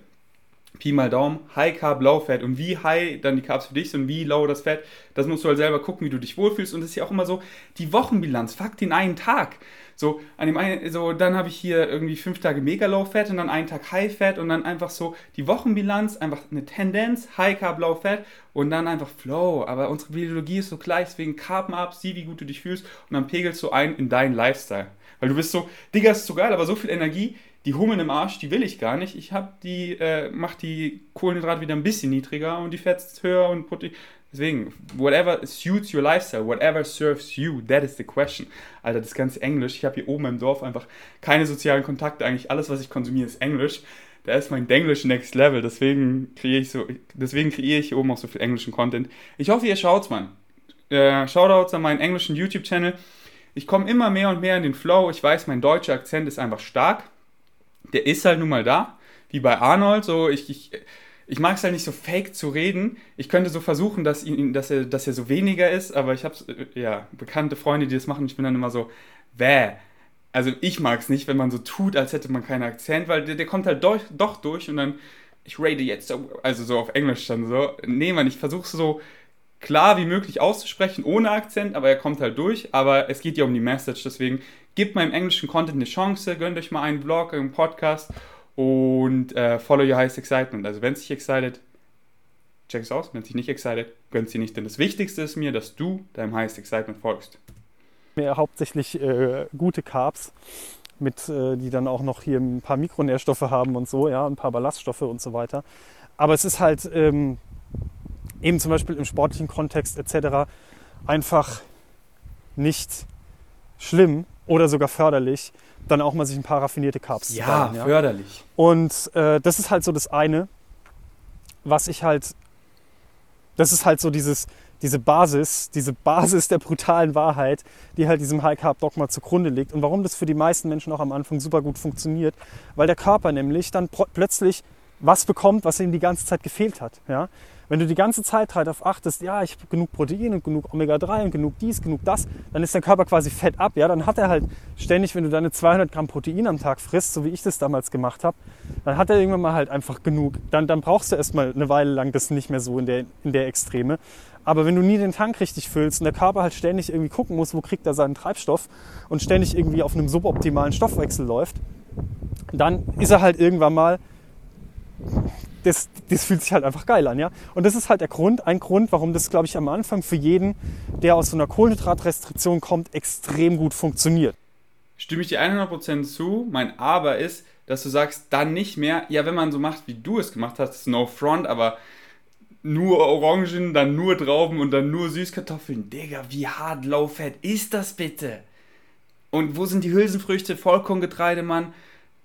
Pi mal Daumen, High Carb, Low Fett und wie high dann die Carbs für dich sind wie low das Fett, das musst du halt selber gucken, wie du dich wohlfühlst und das ist ja auch immer so die Wochenbilanz, fuck den einen Tag. So, an dem einen, so, dann habe ich hier irgendwie fünf Tage mega low fat und dann einen Tag high fat und dann einfach so die Wochenbilanz, einfach eine Tendenz, high carb, low fat und dann einfach flow. Aber unsere Biologie ist so gleich, deswegen carben ab, sieh, wie gut du dich fühlst und dann pegelst du ein in deinen Lifestyle. Weil du bist so, Digga, ist so geil, aber so viel Energie, die Hummeln im Arsch, die will ich gar nicht. Ich habe die, äh, mach die Kohlenhydrate wieder ein bisschen niedriger und die Fetts höher und Protein. Deswegen, whatever suits your lifestyle, whatever serves you, that is the question. Alter, das ganze Englisch. Ich habe hier oben im Dorf einfach keine sozialen Kontakte. Eigentlich alles, was ich konsumiere, ist Englisch. Da ist mein Englisch next level. Deswegen kreiere ich so, deswegen kreiere ich hier oben auch so viel englischen Content. Ich hoffe, ihr schaut's, Mann. Äh, Shoutouts an meinen englischen YouTube-Channel. Ich komme immer mehr und mehr in den Flow. Ich weiß, mein deutscher Akzent ist einfach stark. Der ist halt nun mal da. Wie bei Arnold. So, ich, ich ich mag es halt nicht so fake zu reden. Ich könnte so versuchen, dass, ihn, dass, er, dass er so weniger ist, aber ich habe äh, ja bekannte Freunde, die das machen. Ich bin dann immer so, wäh. Also ich mag es nicht, wenn man so tut, als hätte man keinen Akzent, weil der, der kommt halt doch, doch durch und dann ich rate jetzt, so, also so auf Englisch dann so. Nee, man, ich versuche so klar wie möglich auszusprechen, ohne Akzent, aber er kommt halt durch. Aber es geht ja um die Message, deswegen gebt meinem englischen Content eine Chance, gönnt euch mal einen Vlog, einen Podcast und äh, follow your highest excitement. Also wenn es dich excited, check es aus. Wenn es dich nicht excited, gönnt sie nicht. Denn das Wichtigste ist mir, dass du deinem highest excitement folgst. Mehr hauptsächlich äh, gute Carbs, mit, äh, die dann auch noch hier ein paar Mikronährstoffe haben und so, ja, ein paar Ballaststoffe und so weiter. Aber es ist halt ähm, eben zum Beispiel im sportlichen Kontext etc. einfach nicht schlimm oder sogar förderlich, dann auch mal sich ein paar raffinierte Carbs ja, zu bauen. Ja, förderlich. Und äh, das ist halt so das eine, was ich halt, das ist halt so dieses, diese Basis, diese Basis der brutalen Wahrheit, die halt diesem High Carb Dogma zugrunde liegt und warum das für die meisten Menschen auch am Anfang super gut funktioniert, weil der Körper nämlich dann plötzlich was bekommt, was ihm die ganze Zeit gefehlt hat. Ja? Wenn du die ganze Zeit halt darauf achtest, ja, ich habe genug Protein und genug Omega-3 und genug dies, genug das, dann ist dein Körper quasi fett ab. Ja? Dann hat er halt ständig, wenn du deine 200 Gramm Protein am Tag frisst, so wie ich das damals gemacht habe, dann hat er irgendwann mal halt einfach genug. Dann, dann brauchst du erstmal eine Weile lang das nicht mehr so in der, in der Extreme. Aber wenn du nie den Tank richtig füllst und der Körper halt ständig irgendwie gucken muss, wo kriegt er seinen Treibstoff und ständig irgendwie auf einem suboptimalen Stoffwechsel läuft, dann ist er halt irgendwann mal das, das fühlt sich halt einfach geil an, ja. Und das ist halt der Grund, ein Grund, warum das, glaube ich, am Anfang für jeden, der aus so einer Kohlenhydratrestriktion kommt, extrem gut funktioniert. Stimme ich dir 100% zu. Mein Aber ist, dass du sagst, dann nicht mehr, ja, wenn man so macht, wie du es gemacht hast, no front, aber nur Orangen, dann nur Trauben und dann nur Süßkartoffeln. Digga, wie hart low fat ist das bitte? Und wo sind die Hülsenfrüchte, Vollkorngetreide, Mann?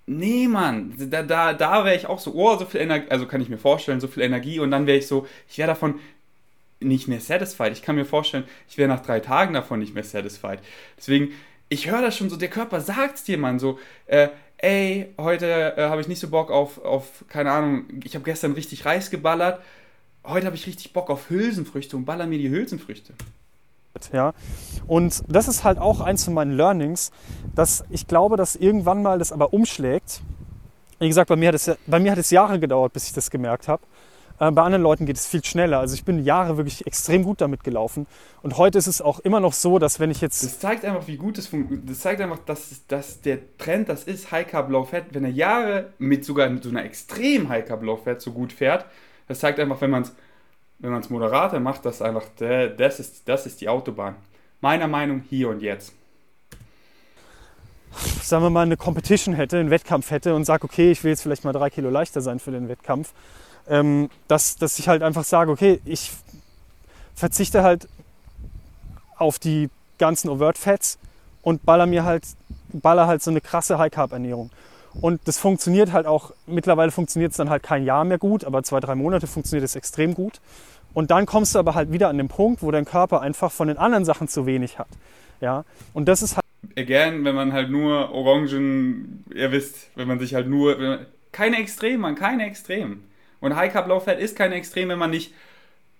Nee, Mann, da, da, da wäre ich auch so, oh, so viel Energie, also kann ich mir vorstellen, so viel Energie und dann wäre ich so, ich wäre davon nicht mehr satisfied. Ich kann mir vorstellen, ich wäre nach drei Tagen davon nicht mehr satisfied. Deswegen, ich höre das schon so, der Körper sagt es dir, Mann, so, äh, ey, heute äh, habe ich nicht so Bock auf, auf, keine Ahnung, ich habe gestern richtig Reis geballert, heute habe ich richtig Bock auf Hülsenfrüchte und baller mir die Hülsenfrüchte. Ja? Und das ist halt auch eins von meinen Learnings, dass ich glaube, dass irgendwann mal das aber umschlägt. Wie gesagt, bei mir hat es, bei mir hat es Jahre gedauert, bis ich das gemerkt habe. Äh, bei anderen Leuten geht es viel schneller. Also ich bin Jahre wirklich extrem gut damit gelaufen. Und heute ist es auch immer noch so, dass wenn ich jetzt... Das zeigt einfach, wie gut es funktioniert. Das zeigt einfach, dass, dass der Trend, das ist High Carb Low Fat, wenn er Jahre mit sogar mit so einer extrem High Carb Low Fat so gut fährt, das zeigt einfach, wenn man es wenn man es moderater macht, das einfach, das ist, das ist die Autobahn. Meiner Meinung hier und jetzt. Sagen wir mal, eine Competition hätte, einen Wettkampf hätte und sage, okay, ich will jetzt vielleicht mal drei Kilo leichter sein für den Wettkampf, ähm, dass, dass ich halt einfach sage, okay, ich verzichte halt auf die ganzen Overt Fats und baller mir halt, baller halt so eine krasse High Carb Ernährung. Und das funktioniert halt auch, mittlerweile funktioniert es dann halt kein Jahr mehr gut, aber zwei, drei Monate funktioniert es extrem gut. Und dann kommst du aber halt wieder an den Punkt, wo dein Körper einfach von den anderen Sachen zu wenig hat. Ja, und das ist halt. Again, wenn man halt nur Orangen, ihr wisst, wenn man sich halt nur. Keine Extrem, man, keine Extrem. Und High Carb Low Fat ist keine Extrem, wenn man nicht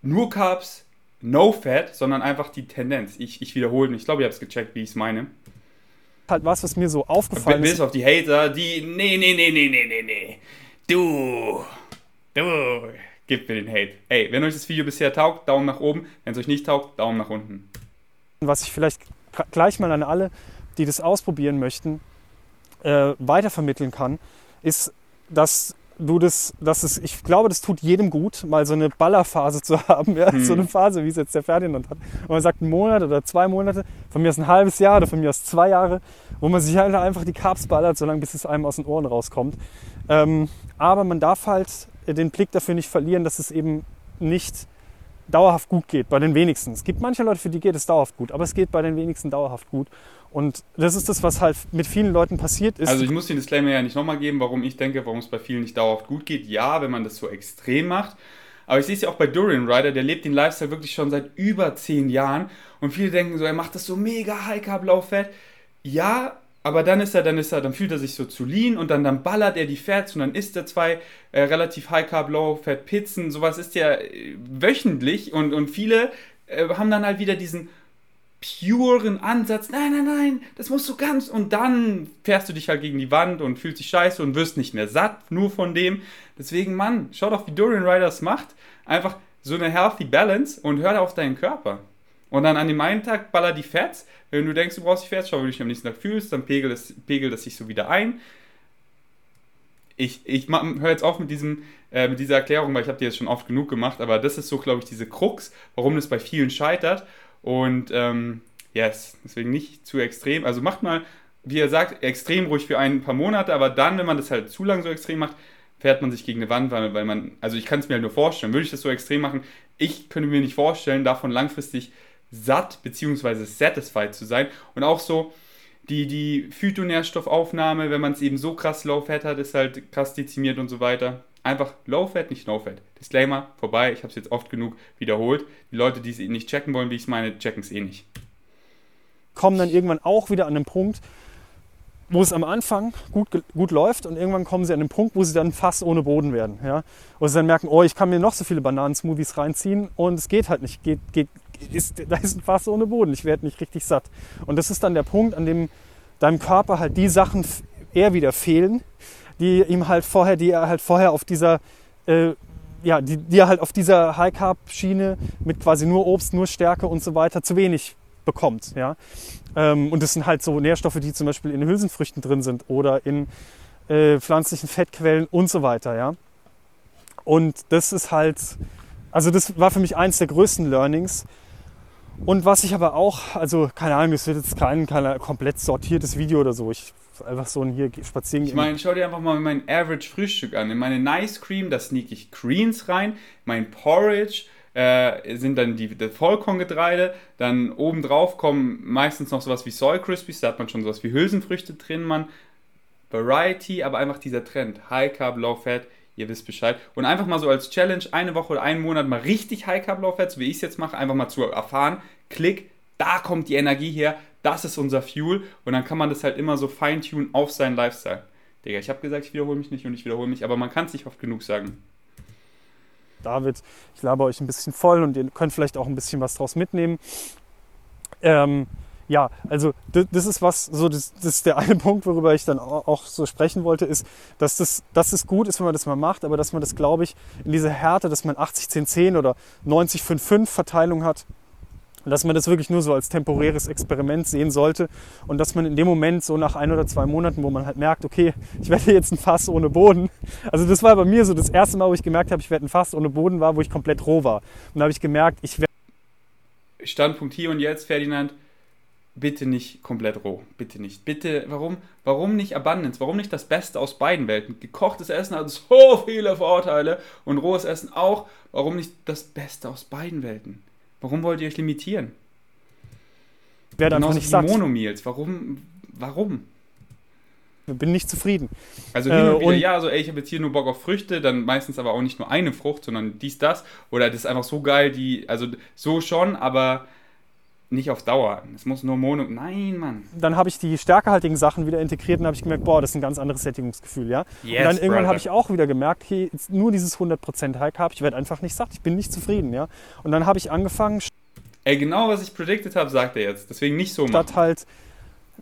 nur Carbs, No Fat, sondern einfach die Tendenz. Ich, ich wiederhole ich glaube, ihr habt es gecheckt, wie ich es meine. Halt was, was mir so aufgefallen ist. Bis auf die Hater, die. Nee, nee, nee, nee, nee, nee, nee. Du. Du Gebt mir den Hate. Ey, wenn euch das Video bisher taugt, Daumen nach oben. Wenn es euch nicht taugt, Daumen nach unten. Was ich vielleicht gleich mal an alle, die das ausprobieren möchten, äh, weitervermitteln kann, ist, dass du das, dass es, ich glaube, das tut jedem gut, mal so eine Ballerphase zu haben, ja? Hm. so eine Phase, wie es jetzt der Ferdinand hat. Und man sagt einen Monat oder zwei Monate, von mir aus ein halbes Jahr oder von mir aus zwei Jahre, wo man sich halt einfach die Carbs ballert, solange bis es einem aus den Ohren rauskommt. Ähm, aber man darf halt den Blick dafür nicht verlieren, dass es eben nicht dauerhaft gut geht, bei den wenigsten. Es gibt manche Leute, für die geht es dauerhaft gut, aber es geht bei den wenigsten dauerhaft gut. Und das ist das, was halt mit vielen Leuten passiert ist. Also ich muss den Disclaimer ja nicht nochmal geben, warum ich denke, warum es bei vielen nicht dauerhaft gut geht. Ja, wenn man das so extrem macht. Aber ich sehe es ja auch bei Durian Rider, der lebt den Lifestyle wirklich schon seit über zehn Jahren. Und viele denken so, er macht das so mega high carb, fat. Ja, aber dann ist er, dann ist er, dann fühlt er sich so zu lean und dann, dann ballert er die Fats und dann isst er zwei äh, relativ High Carb, Low Fat Pizzen. Sowas ist ja äh, wöchentlich und, und viele äh, haben dann halt wieder diesen puren Ansatz, nein, nein, nein, das musst du ganz. Und dann fährst du dich halt gegen die Wand und fühlst dich scheiße und wirst nicht mehr satt, nur von dem. Deswegen, Mann, schau doch, wie Dorian Ryder es macht. Einfach so eine healthy Balance und hör auf deinen Körper. Und dann an dem einen Tag baller die Fats. Wenn du denkst, du brauchst die Fats, schau, wie du dich am nächsten Tag fühlst, dann pegelt es, pegelt es sich so wieder ein. Ich, ich höre jetzt auf mit, diesem, äh, mit dieser Erklärung, weil ich habe die jetzt schon oft genug gemacht, aber das ist so, glaube ich, diese Krux, warum das bei vielen scheitert. Und ähm, yes, deswegen nicht zu extrem. Also macht mal, wie er sagt, extrem ruhig für ein paar Monate, aber dann, wenn man das halt zu lang so extrem macht, fährt man sich gegen eine Wand, weil man, also ich kann es mir halt nur vorstellen, würde ich das so extrem machen, ich könnte mir nicht vorstellen, davon langfristig satt bzw. satisfied zu sein. Und auch so die, die Phytonährstoffaufnahme, wenn man es eben so krass Low Fat hat, ist halt krass dezimiert und so weiter. Einfach Low Fat, nicht No Fat. Disclaimer, vorbei, ich habe es jetzt oft genug wiederholt. Die Leute, die es nicht checken wollen, wie ich es meine, checken es eh nicht. Kommen dann irgendwann auch wieder an den Punkt, wo es am Anfang gut, gut läuft und irgendwann kommen sie an den Punkt, wo sie dann fast ohne Boden werden. Ja? Und sie dann merken, oh, ich kann mir noch so viele Bananensmoothies reinziehen und es geht halt nicht. Geht, geht, ist, da ist ein Fass ohne Boden, ich werde nicht richtig satt. Und das ist dann der Punkt, an dem deinem Körper halt die Sachen eher wieder fehlen, die ihm halt vorher, die er halt vorher auf dieser, äh, ja, die, die er halt auf dieser High Carb Schiene mit quasi nur Obst, nur Stärke und so weiter zu wenig bekommt. Ja? Ähm, und das sind halt so Nährstoffe, die zum Beispiel in Hülsenfrüchten drin sind oder in äh, pflanzlichen Fettquellen und so weiter. Ja? Und das ist halt, also das war für mich eins der größten Learnings. Und was ich aber auch, also keine Ahnung, das wird jetzt kein, kein komplett sortiertes Video oder so. Ich einfach so ein hier spazieren. Ich meine, schau dir einfach mal mein Average Frühstück an. In meine Nice Cream, da sneak ich Greens rein, mein Porridge, äh, sind dann die, das Vollkorngetreide. Dann obendrauf kommen meistens noch sowas wie Soy Crispies, da hat man schon sowas wie Hülsenfrüchte drin, man. Variety, aber einfach dieser Trend. High Carb, Low Fat, ihr wisst Bescheid. Und einfach mal so als Challenge, eine Woche oder einen Monat mal richtig High Carb, so wie ich es jetzt mache, einfach mal zu erfahren. Klick, da kommt die Energie her, das ist unser Fuel. Und dann kann man das halt immer so feintunen auf seinen Lifestyle. Digga, ich habe gesagt, ich wiederhole mich nicht und ich wiederhole mich, aber man kann es nicht oft genug sagen. David, ich laber euch ein bisschen voll und ihr könnt vielleicht auch ein bisschen was draus mitnehmen. Ähm, ja, also das, das, ist was, so das, das, ist der eine Punkt, worüber ich dann auch so sprechen wollte, ist, dass das, dass es gut ist, wenn man das mal macht, aber dass man das, glaube ich, in dieser Härte, dass man 80-10-10 oder 90-5-5 Verteilung hat, dass man das wirklich nur so als temporäres Experiment sehen sollte und dass man in dem Moment so nach ein oder zwei Monaten, wo man halt merkt, okay, ich werde jetzt ein Fass ohne Boden. Also das war bei mir so das erste Mal, wo ich gemerkt habe, ich werde ein Fass ohne Boden war, wo ich komplett roh war. Und da habe ich gemerkt, ich werde... Standpunkt hier und jetzt, Ferdinand, bitte nicht komplett roh. Bitte nicht. Bitte, warum? Warum nicht Abundance? Warum nicht das Beste aus beiden Welten? Gekochtes Essen hat so viele Vorteile und rohes Essen auch. Warum nicht das Beste aus beiden Welten? Warum wollt ihr euch limitieren? Werde einfach nicht satt. Monomeals. Warum? Warum? Ich bin nicht zufrieden. Also hin und äh, wieder, und ja, so ey, ich habe jetzt hier nur Bock auf Früchte, dann meistens aber auch nicht nur eine Frucht, sondern dies, das. Oder das ist einfach so geil, die, also so schon, aber nicht auf Dauer. Es muss nur Mono. Nein, Mann. Dann habe ich die stärkehaltigen Sachen wieder integriert und habe ich gemerkt, boah, das ist ein ganz anderes Sättigungsgefühl, ja. Yes, und dann irgendwann habe ich auch wieder gemerkt, okay, nur dieses 100% High Carb, ich werde einfach nicht satt, ich bin nicht zufrieden, ja. Und dann habe ich angefangen. Ey, genau was ich predicted habe, sagt er jetzt. Deswegen nicht so machen. Statt halt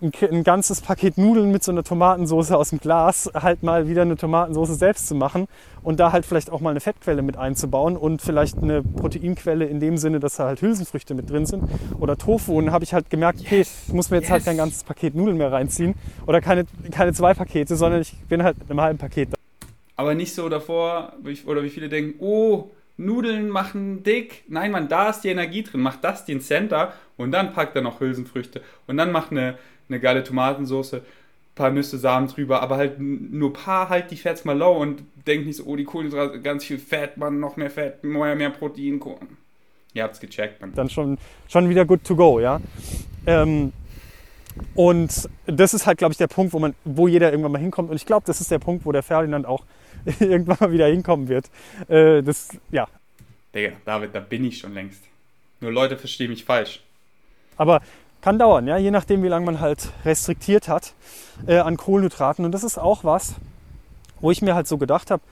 ein, ein, ganzes Paket Nudeln mit so einer Tomatensauce aus dem Glas halt mal wieder eine Tomatensauce selbst zu machen und da halt vielleicht auch mal eine Fettquelle mit einzubauen und vielleicht eine Proteinquelle in dem Sinne, dass da halt Hülsenfrüchte mit drin sind oder Tofu. Und habe ich halt gemerkt, okay, ich muss mir jetzt halt yes. halt kein ganzes Paket Nudeln mehr reinziehen oder keine, keine zwei Pakete, sondern ich bin halt mit einem halben Paket da. Aber nicht so davor, oder wie viele denken, oh, Nudeln machen dick. Nein, man, da ist die Energie drin. Mach das den Center und dann packt er noch Hülsenfrüchte und dann mach eine, eine geile Tomatensauce, paar Nüsse, Samen drüber, aber halt nur paar halt die Fats mal low und denk nicht so, oh, die Kohlenhydrate, ganz viel Fett, man, noch mehr Fett, mehr, mehr Protein. Ihr habt's gecheckt, man. Dann schon, schon wieder good to go, ja. Ähm, und das ist halt, glaube ich, der Punkt, wo man, wo jeder irgendwann mal hinkommt. Und ich glaube, das ist der Punkt, wo der Ferdinand auch irgendwann mal wieder hinkommen wird. Äh, das, ja. Digga, David, da bin ich schon längst. Nur Leute verstehen mich falsch. Aber kann dauern, ja, je nachdem, wie lange man halt restriktiert hat äh, an Kohlenhydraten. Und das ist auch was, wo ich mir halt so gedacht habe,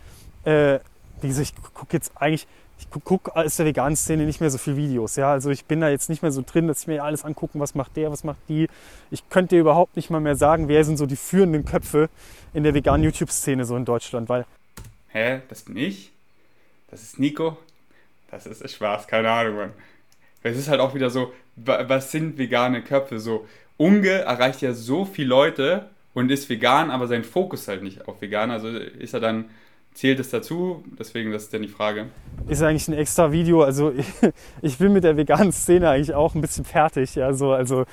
äh, wie gesagt, ich gucke jetzt eigentlich ich gucke aus der veganen Szene nicht mehr so viele Videos. Ja? Also ich bin da jetzt nicht mehr so drin, dass ich mir alles angucken, was macht der, was macht die. Ich könnte dir überhaupt nicht mal mehr sagen, wer sind so die führenden Köpfe in der veganen YouTube-Szene so in Deutschland, weil. Hä, das bin ich? Das ist Nico? Das ist Spaß, keine Ahnung, Mann. Es ist halt auch wieder so, was sind vegane Köpfe? So, Unge erreicht ja so viele Leute und ist vegan, aber sein Fokus halt nicht auf vegan. Also ist er dann Zählt es dazu? Deswegen, das ist dann die Frage. Ist eigentlich ein extra Video. Also ich, ich bin mit der veganen Szene eigentlich auch ein bisschen fertig. Ja, so, also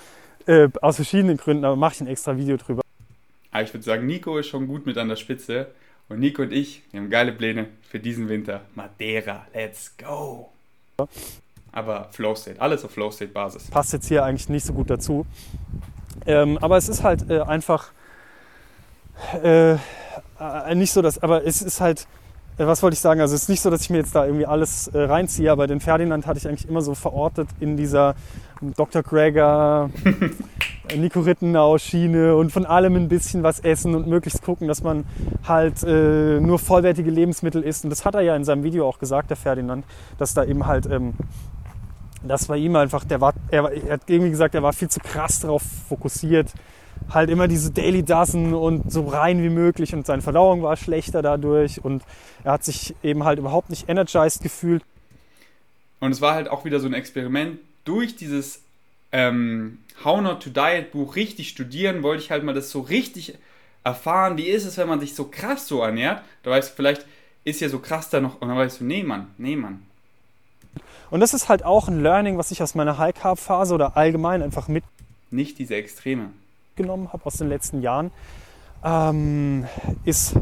äh, aus verschiedenen Gründen, aber mache ich ein extra Video drüber. Aber ich würde sagen, Nico ist schon gut mit an der Spitze. Und Nico und ich, wir haben geile Pläne für diesen Winter. Madeira, let's go! Aber Flow State, alles auf Flow State Basis. Passt jetzt hier eigentlich nicht so gut dazu. Ähm, aber es ist halt äh, einfach äh, äh, nicht so, dass, aber es ist halt, äh, was wollte ich sagen? Also es ist nicht so, dass ich mir jetzt da irgendwie alles äh, reinziehe, aber den Ferdinand hatte ich eigentlich immer so verortet in dieser Dr. Gregor, Nico Rittenau Schiene und von allem ein bisschen was essen und möglichst gucken, dass man halt äh, nur vollwertige Lebensmittel isst. Und das hat er ja in seinem Video auch gesagt, der Ferdinand, dass da eben halt ähm, das war ihm einfach, der war, er, er, hat irgendwie gesagt, er war viel zu krass darauf fokussiert, halt immer diese Daily Dozen und so rein wie möglich und seine Verdauung war schlechter dadurch und er hat sich eben halt überhaupt nicht energized gefühlt. Und es war halt auch wieder so ein Experiment. Durch dieses ähm, How Not to Diet Buch richtig studieren, wollte ich halt mal das so richtig erfahren. Wie ist es, wenn man sich so krass so ernährt? Da weißt du, vielleicht ist ja so krass da noch. Und dann weißt du, nee, Mann, nee, Mann. Und das ist halt auch ein Learning, was ich aus meiner High Carb Phase oder allgemein einfach mit. Nicht diese Extreme mitgenommen habe aus den letzten Jahren, ähm, ist.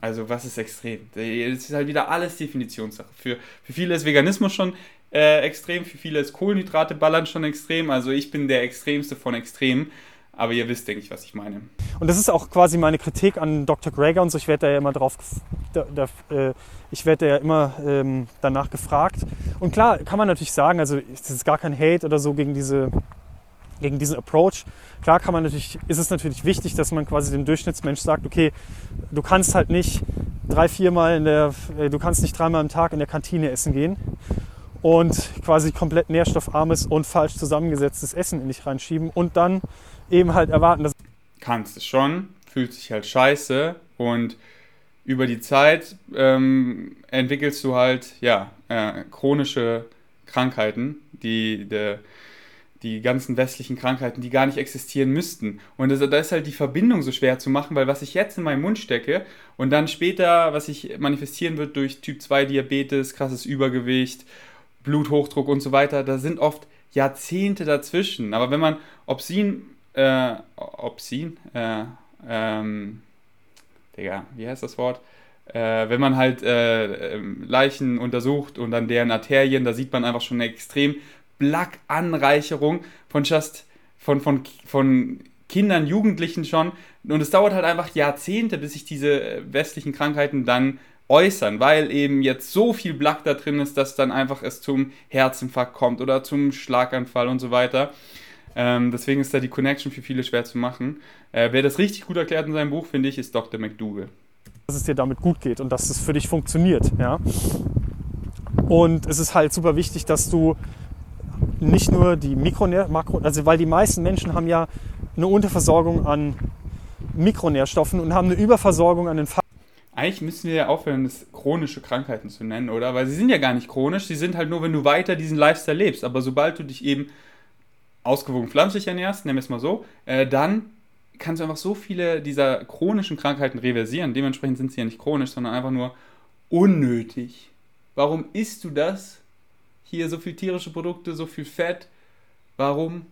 Also was ist extrem? Es ist halt wieder alles Definitionssache. Für, für viele ist Veganismus schon äh, extrem, für viele ist Kohlenhydrate ballern schon extrem. Also ich bin der extremste von Extremen. Aber ihr wisst, denke ich, was ich meine. Und das ist auch quasi meine Kritik an Dr. Greger und so. Ich werde da ja immer drauf, da, da, äh, ich werde ja immer ähm, danach gefragt. Und klar, kann man natürlich sagen, also es ist gar kein Hate oder so gegen diese gegen diesen Approach. Klar kann man natürlich, ist es natürlich wichtig, dass man quasi dem Durchschnittsmensch sagt, okay, du kannst halt nicht drei, viermal in der, äh, du kannst nicht dreimal am Tag in der Kantine essen gehen und quasi komplett nährstoffarmes und falsch zusammengesetztes Essen in dich reinschieben und dann eben halt erwarten, dass kannst es schon, fühlt sich halt scheiße und über die Zeit ähm, entwickelst du halt ja äh, chronische Krankheiten, die der die ganzen westlichen Krankheiten, die gar nicht existieren müssten. Und das, da ist halt die Verbindung so schwer zu machen, weil was ich jetzt in meinen Mund stecke und dann später, was sich manifestieren wird durch Typ 2 Diabetes, krasses Übergewicht, Bluthochdruck und so weiter, da sind oft Jahrzehnte dazwischen. Aber wenn man Obsin, äh, Obsin, äh, ähm, Digga, wie heißt das Wort? Äh, wenn man halt äh, ähm, Leichen untersucht und dann deren Arterien, da sieht man einfach schon eine extrem Black-Anreicherung von just, von, von, von Kindern, Jugendlichen schon. Und es dauert halt einfach Jahrzehnte, bis sich diese westlichen Krankheiten dann äußern, weil eben jetzt so viel Black da drin ist, dass dann einfach es zum Herzinfarkt kommt oder zum Schlaganfall und so weiter. Ähm, deswegen ist da die Connection für viele schwer zu machen. Äh, wer das richtig gut erklärt in seinem Buch, finde ich, ist Dr. McDougall. Dass es dir damit gut geht und dass es für dich funktioniert. Ja? Und es ist halt super wichtig, dass du nicht nur die Mikronähr Makro also weil die meisten Menschen haben ja eine Unterversorgung an Mikronährstoffen und haben eine Überversorgung an den Fa eigentlich müssen wir ja aufhören, das chronische Krankheiten zu nennen, oder? Weil sie sind ja gar nicht chronisch, sie sind halt nur, wenn du weiter diesen Lifestyle lebst. Aber sobald du dich eben ausgewogen pflanzlich ernährst, nehmen wir es mal so, äh, dann kannst du einfach so viele dieser chronischen Krankheiten reversieren. Dementsprechend sind sie ja nicht chronisch, sondern einfach nur unnötig. Warum isst du das, hier so viel tierische Produkte, so viel Fett. Warum?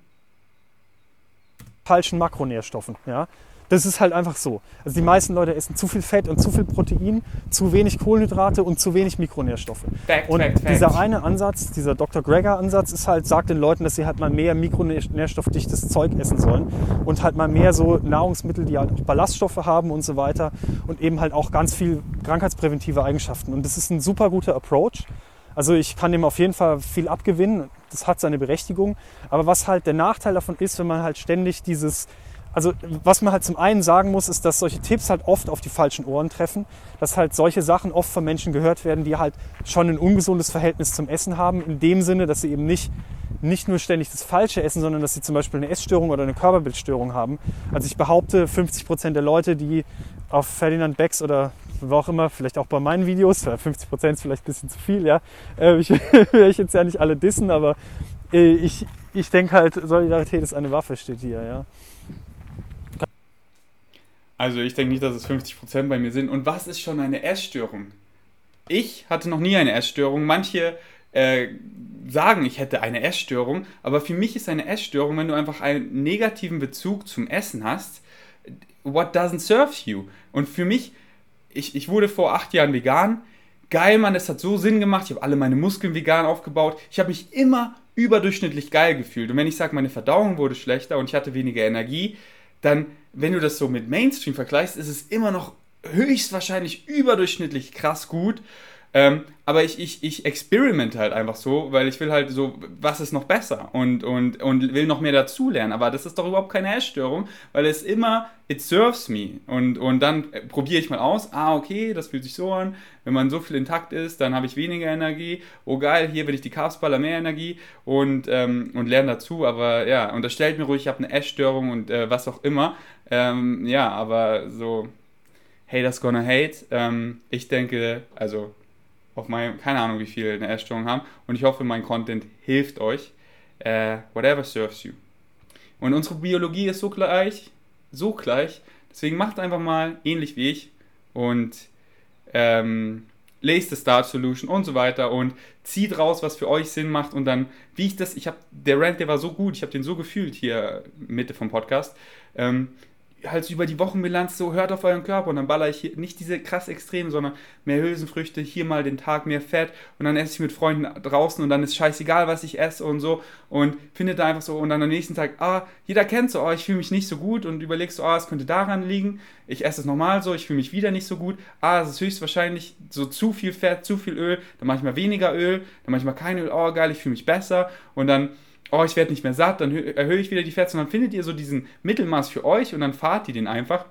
Falschen Makronährstoffen, ja. Das ist halt einfach so. Also die meisten Leute essen zu viel Fett und zu viel Protein, zu wenig Kohlenhydrate und zu wenig Mikronährstoffe. Fact, und fact, dieser fact. eine Ansatz, dieser Dr. Greger Ansatz, ist halt, sagt den Leuten, dass sie halt mal mehr mikronährstoffdichtes Zeug essen sollen und halt mal mehr so Nahrungsmittel, die halt auch Ballaststoffe haben und so weiter und eben halt auch ganz viel krankheitspräventive Eigenschaften. Und das ist ein super guter Approach. Also ich kann dem auf jeden Fall viel abgewinnen. Das hat seine Berechtigung. Aber was halt der Nachteil davon ist, wenn man halt ständig dieses also was man halt zum einen sagen muss, ist, dass solche Tipps halt oft auf die falschen Ohren treffen, dass halt solche Sachen oft von Menschen gehört werden, die halt schon ein ungesundes Verhältnis zum Essen haben, in dem Sinne, dass sie eben nicht, nicht nur ständig das Falsche essen, sondern dass sie zum Beispiel eine Essstörung oder eine Körperbildstörung haben. Also ich behaupte, 50 Prozent der Leute, die auf Ferdinand Becks oder wo auch immer, vielleicht auch bei meinen Videos, 50 Prozent ist vielleicht ein bisschen zu viel, ja, äh, ich will ich jetzt ja nicht alle dissen, aber äh, ich, ich denke halt, Solidarität ist eine Waffe, steht hier, ja. Also ich denke nicht, dass es 50% bei mir sind. Und was ist schon eine Essstörung? Ich hatte noch nie eine Essstörung. Manche äh, sagen, ich hätte eine Essstörung, aber für mich ist eine Essstörung, wenn du einfach einen negativen Bezug zum Essen hast. What doesn't serve you? Und für mich, ich, ich wurde vor acht Jahren vegan. Geil, Mann, es hat so Sinn gemacht. Ich habe alle meine Muskeln vegan aufgebaut. Ich habe mich immer überdurchschnittlich geil gefühlt. Und wenn ich sage, meine Verdauung wurde schlechter und ich hatte weniger Energie, dann, wenn du das so mit Mainstream vergleichst, ist es immer noch höchstwahrscheinlich überdurchschnittlich krass gut. Ähm, aber ich, ich, ich experimente halt einfach so, weil ich will halt so, was ist noch besser und, und, und will noch mehr dazulernen. Aber das ist doch überhaupt keine Essstörung, weil es immer, it serves me. Und, und dann äh, probiere ich mal aus, ah, okay, das fühlt sich so an. Wenn man so viel intakt ist, dann habe ich weniger Energie. Oh geil, hier will ich die Carbs baller mehr Energie und, ähm, und lerne dazu. Aber ja, unterstellt mir ruhig, ich habe eine Essstörung und äh, was auch immer. Ähm, ja, aber so, haters gonna hate. Ähm, ich denke, also auf meinem, keine Ahnung, wie viele eine Essstörung haben. Und ich hoffe, mein Content hilft euch. Uh, whatever serves you. Und unsere Biologie ist so gleich, so gleich. Deswegen macht einfach mal ähnlich wie ich und ähm, lest the Start Solution und so weiter und zieht raus, was für euch Sinn macht und dann, wie ich das, ich habe, der Rant, der war so gut, ich habe den so gefühlt hier Mitte vom Podcast. Ähm, halt über die Wochenbilanz so, hört auf euren Körper und dann baller ich hier nicht diese krass extrem, sondern mehr Hülsenfrüchte, hier mal den Tag mehr Fett und dann esse ich mit Freunden draußen und dann ist scheißegal, was ich esse und so und findet da einfach so und dann am nächsten Tag, ah, jeder kennt so, oh, ich fühle mich nicht so gut und überlegst so, ah, es könnte daran liegen, ich esse es normal so, ich fühle mich wieder nicht so gut, ah, es ist höchstwahrscheinlich so zu viel Fett, zu viel Öl, dann mache ich mal weniger Öl, dann mache ich mal kein Öl, oh geil, ich fühle mich besser und dann oh, ich werde nicht mehr satt, dann erhöhe ich wieder die Fette, sondern findet ihr so diesen Mittelmaß für euch und dann fahrt ihr den einfach.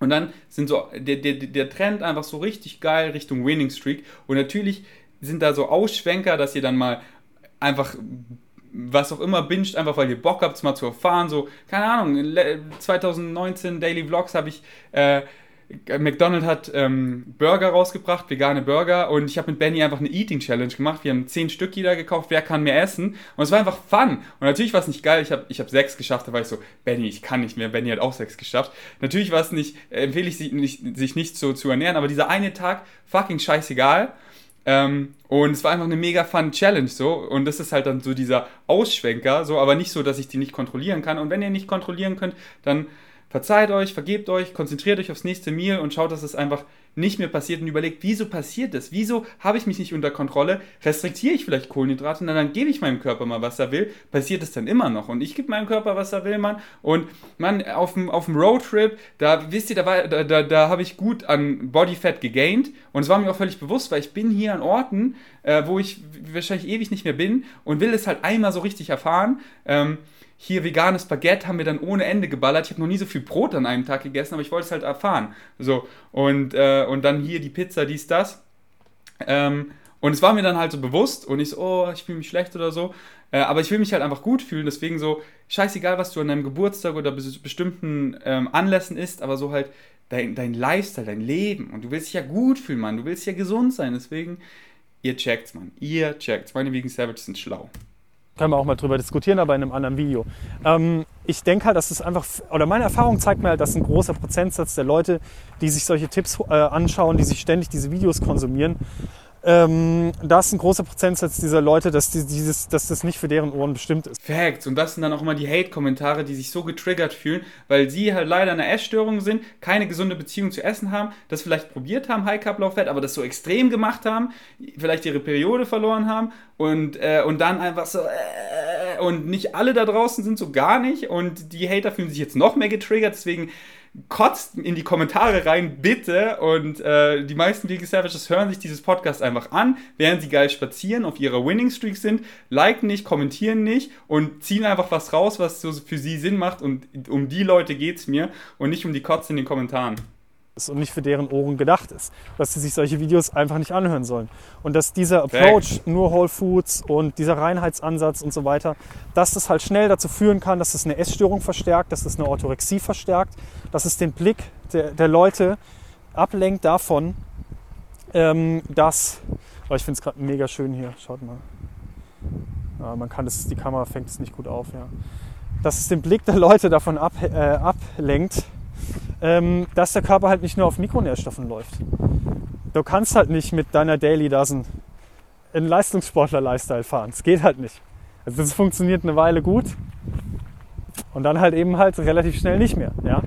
Und dann sind so der, der, der Trend einfach so richtig geil Richtung Winning Streak. Und natürlich sind da so Ausschwenker, dass ihr dann mal einfach was auch immer binscht, einfach weil ihr Bock habt, es mal zu erfahren. So, keine Ahnung, 2019 Daily Vlogs habe ich äh, McDonald's hat ähm, Burger rausgebracht, vegane Burger, und ich habe mit Benny einfach eine Eating Challenge gemacht. Wir haben zehn Stück jeder gekauft, wer kann mehr essen? Und es war einfach fun. Und natürlich war es nicht geil. Ich habe ich hab sechs geschafft, da war ich so, Benny, ich kann nicht mehr. Benny hat auch sechs geschafft. Natürlich war es nicht, empfehle ich sich nicht, sich nicht so zu ernähren, aber dieser eine Tag, fucking scheißegal. Ähm, und es war einfach eine mega fun Challenge so. Und das ist halt dann so dieser Ausschwenker, so, aber nicht so, dass ich die nicht kontrollieren kann. Und wenn ihr nicht kontrollieren könnt, dann Verzeiht euch, vergebt euch, konzentriert euch aufs nächste Meal und schaut, dass es einfach nicht mehr passiert und überlegt, wieso passiert das? Wieso habe ich mich nicht unter Kontrolle? Restriktiere ich vielleicht Kohlenhydrate und dann gebe ich meinem Körper mal, was er will. Passiert es dann immer noch? Und ich gebe meinem Körper, was er will, Mann. Und man, auf dem, auf dem Roadtrip, da wisst ihr, da, da, da, da habe ich gut an Bodyfat gegaint und es war mir auch völlig bewusst, weil ich bin hier an Orten, äh, wo ich wahrscheinlich ewig nicht mehr bin und will es halt einmal so richtig erfahren. Ähm, hier veganes Baguette haben wir dann ohne Ende geballert. Ich habe noch nie so viel Brot an einem Tag gegessen, aber ich wollte es halt erfahren. So, und, äh, und dann hier die Pizza, dies, das. Ähm, und es war mir dann halt so bewusst und ich so, oh, ich fühle mich schlecht oder so. Äh, aber ich will mich halt einfach gut fühlen, deswegen so, scheißegal, was du an deinem Geburtstag oder bestimmten ähm, Anlässen isst, aber so halt dein, dein Lifestyle, dein Leben. Und du willst dich ja gut fühlen, Mann. Du willst ja gesund sein. Deswegen, ihr checkt's, Mann. Ihr checkt's. Meine Vegan Savages sind schlau können wir auch mal drüber diskutieren, aber in einem anderen Video. Ähm, ich denke halt, dass es einfach, oder meine Erfahrung zeigt mir halt, dass ein großer Prozentsatz der Leute, die sich solche Tipps äh, anschauen, die sich ständig diese Videos konsumieren, ähm, da ist ein großer Prozentsatz dieser Leute, dass, die, dieses, dass das nicht für deren Ohren bestimmt ist. Facts. Und das sind dann auch immer die Hate-Kommentare, die sich so getriggert fühlen, weil sie halt leider eine Essstörung sind, keine gesunde Beziehung zu Essen haben, das vielleicht probiert haben, High Carb Low Fat, aber das so extrem gemacht haben, vielleicht ihre Periode verloren haben und, äh, und dann einfach so, äh, und nicht alle da draußen sind so gar nicht und die Hater fühlen sich jetzt noch mehr getriggert, deswegen kotzt in die Kommentare rein, bitte. Und äh, die meisten Vegan Savages hören sich dieses Podcast einfach an, während sie geil spazieren, auf ihrer Winning Streak sind, liken nicht, kommentieren nicht und ziehen einfach was raus, was so für sie Sinn macht. Und um die Leute geht es mir und nicht um die Kotze in den Kommentaren ist und nicht für deren Ohren gedacht ist. Dass sie sich solche Videos einfach nicht anhören sollen. Und dass dieser Approach, nur Whole Foods und dieser Reinheitsansatz und so weiter, dass das halt schnell dazu führen kann, dass es eine Essstörung verstärkt, dass es eine Orthorexie verstärkt, dass es den Blick der, der Leute ablenkt davon, ähm, dass, oh, ich finde es gerade mega schön hier, schaut mal. Ja, man kann das, die Kamera fängt es nicht gut auf, ja. Dass es den Blick der Leute davon ab, äh, ablenkt, dass der Körper halt nicht nur auf Mikronährstoffen läuft. Du kannst halt nicht mit deiner Daily Dozen einen Leistungssportler-Lifestyle fahren. Es geht halt nicht. Also das funktioniert eine Weile gut und dann halt eben halt relativ schnell nicht mehr. Ja?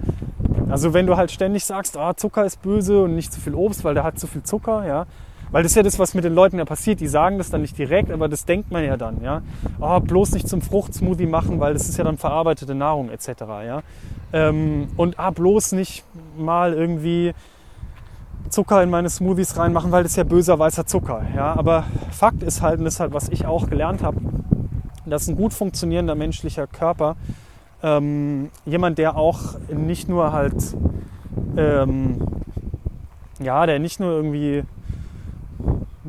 Also wenn du halt ständig sagst, ah, Zucker ist böse und nicht zu viel Obst, weil der hat zu viel Zucker, ja, weil das ist ja das, was mit den Leuten ja passiert. Die sagen das dann nicht direkt, aber das denkt man ja dann. Ja? Oh, bloß nicht zum Fruchtsmoothie machen, weil das ist ja dann verarbeitete Nahrung etc. Ja? Ähm, und ah, bloß nicht mal irgendwie Zucker in meine Smoothies reinmachen, weil das ist ja böser weißer Zucker. Ja? Aber Fakt ist halt, und das ist halt, was ich auch gelernt habe, dass ein gut funktionierender menschlicher Körper ähm, jemand, der auch nicht nur halt, ähm, ja, der nicht nur irgendwie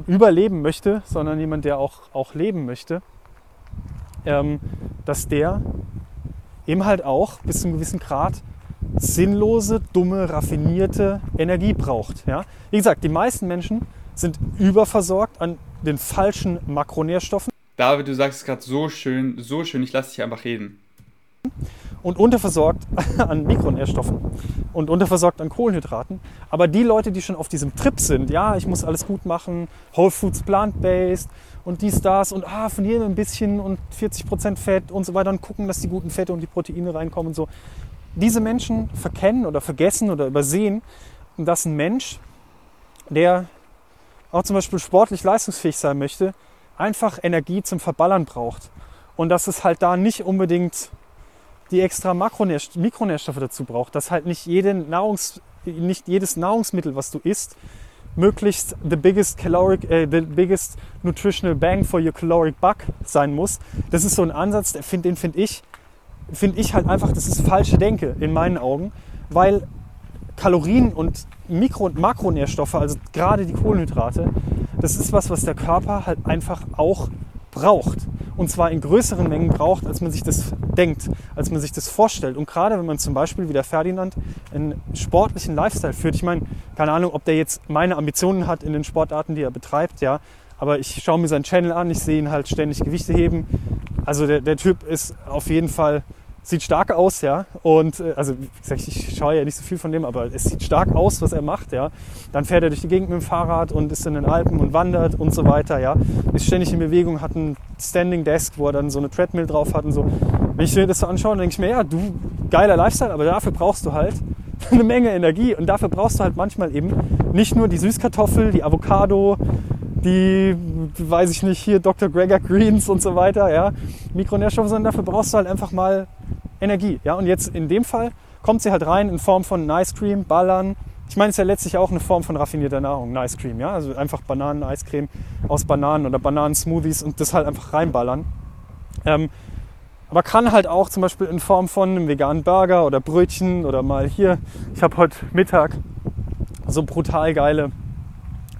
überleben möchte, sondern jemand, der auch, auch leben möchte, ähm, dass der eben halt auch bis zu einem gewissen Grad sinnlose, dumme, raffinierte Energie braucht. Ja? Wie gesagt, die meisten Menschen sind überversorgt an den falschen Makronährstoffen. David, du sagst es gerade so schön, so schön, ich lasse dich einfach reden und unterversorgt an Mikronährstoffen und unterversorgt an Kohlenhydraten. Aber die Leute, die schon auf diesem Trip sind, ja, ich muss alles gut machen, Whole Foods plant-based und dies, das und ah, von jedem ein bisschen und 40% Fett und so weiter und gucken, dass die guten Fette und die Proteine reinkommen und so. Diese Menschen verkennen oder vergessen oder übersehen, dass ein Mensch, der auch zum Beispiel sportlich leistungsfähig sein möchte, einfach Energie zum Verballern braucht. Und dass es halt da nicht unbedingt die extra Makronährst Mikronährstoffe dazu braucht, dass halt nicht, jede Nahrungs nicht jedes Nahrungsmittel, was du isst, möglichst the biggest caloric, äh, the biggest nutritional bang for your caloric buck sein muss. Das ist so ein Ansatz, den finde find ich, finde ich halt einfach, das ist falsche Denke in meinen Augen, weil Kalorien und Mikro- und Makronährstoffe, also gerade die Kohlenhydrate, das ist was, was der Körper halt einfach auch braucht. Und zwar in größeren Mengen braucht, als man sich das denkt, als man sich das vorstellt. Und gerade wenn man zum Beispiel wie der Ferdinand einen sportlichen Lifestyle führt, ich meine, keine Ahnung, ob der jetzt meine Ambitionen hat in den Sportarten, die er betreibt, ja, aber ich schaue mir seinen Channel an, ich sehe ihn halt ständig Gewichte heben. Also der, der Typ ist auf jeden Fall sieht stark aus, ja. Und äh, also gesagt, ich schaue ja nicht so viel von dem, aber es sieht stark aus, was er macht, ja. Dann fährt er durch die Gegend mit dem Fahrrad und ist in den Alpen und wandert und so weiter, ja. Ist ständig in Bewegung, hat ein Standing Desk, wo er dann so eine Treadmill drauf hat und so. Wenn ich mir das so anschaue, dann denke ich mir, ja, du geiler Lifestyle, aber dafür brauchst du halt eine Menge Energie und dafür brauchst du halt manchmal eben nicht nur die Süßkartoffel, die Avocado, die, weiß ich nicht, hier Dr. Gregor Greens und so weiter, ja, Mikronährstoffe, sondern dafür brauchst du halt einfach mal Energie. Ja? Und jetzt in dem Fall kommt sie halt rein in Form von Ice Cream, Ballern. Ich meine, es ist ja letztlich auch eine Form von raffinierter Nahrung, Ice Cream. Ja? Also einfach Bananen-Eiscreme aus Bananen oder Bananen-Smoothies und das halt einfach reinballern. Ähm, aber kann halt auch zum Beispiel in Form von einem veganen Burger oder Brötchen oder mal hier. Ich habe heute Mittag so brutal geile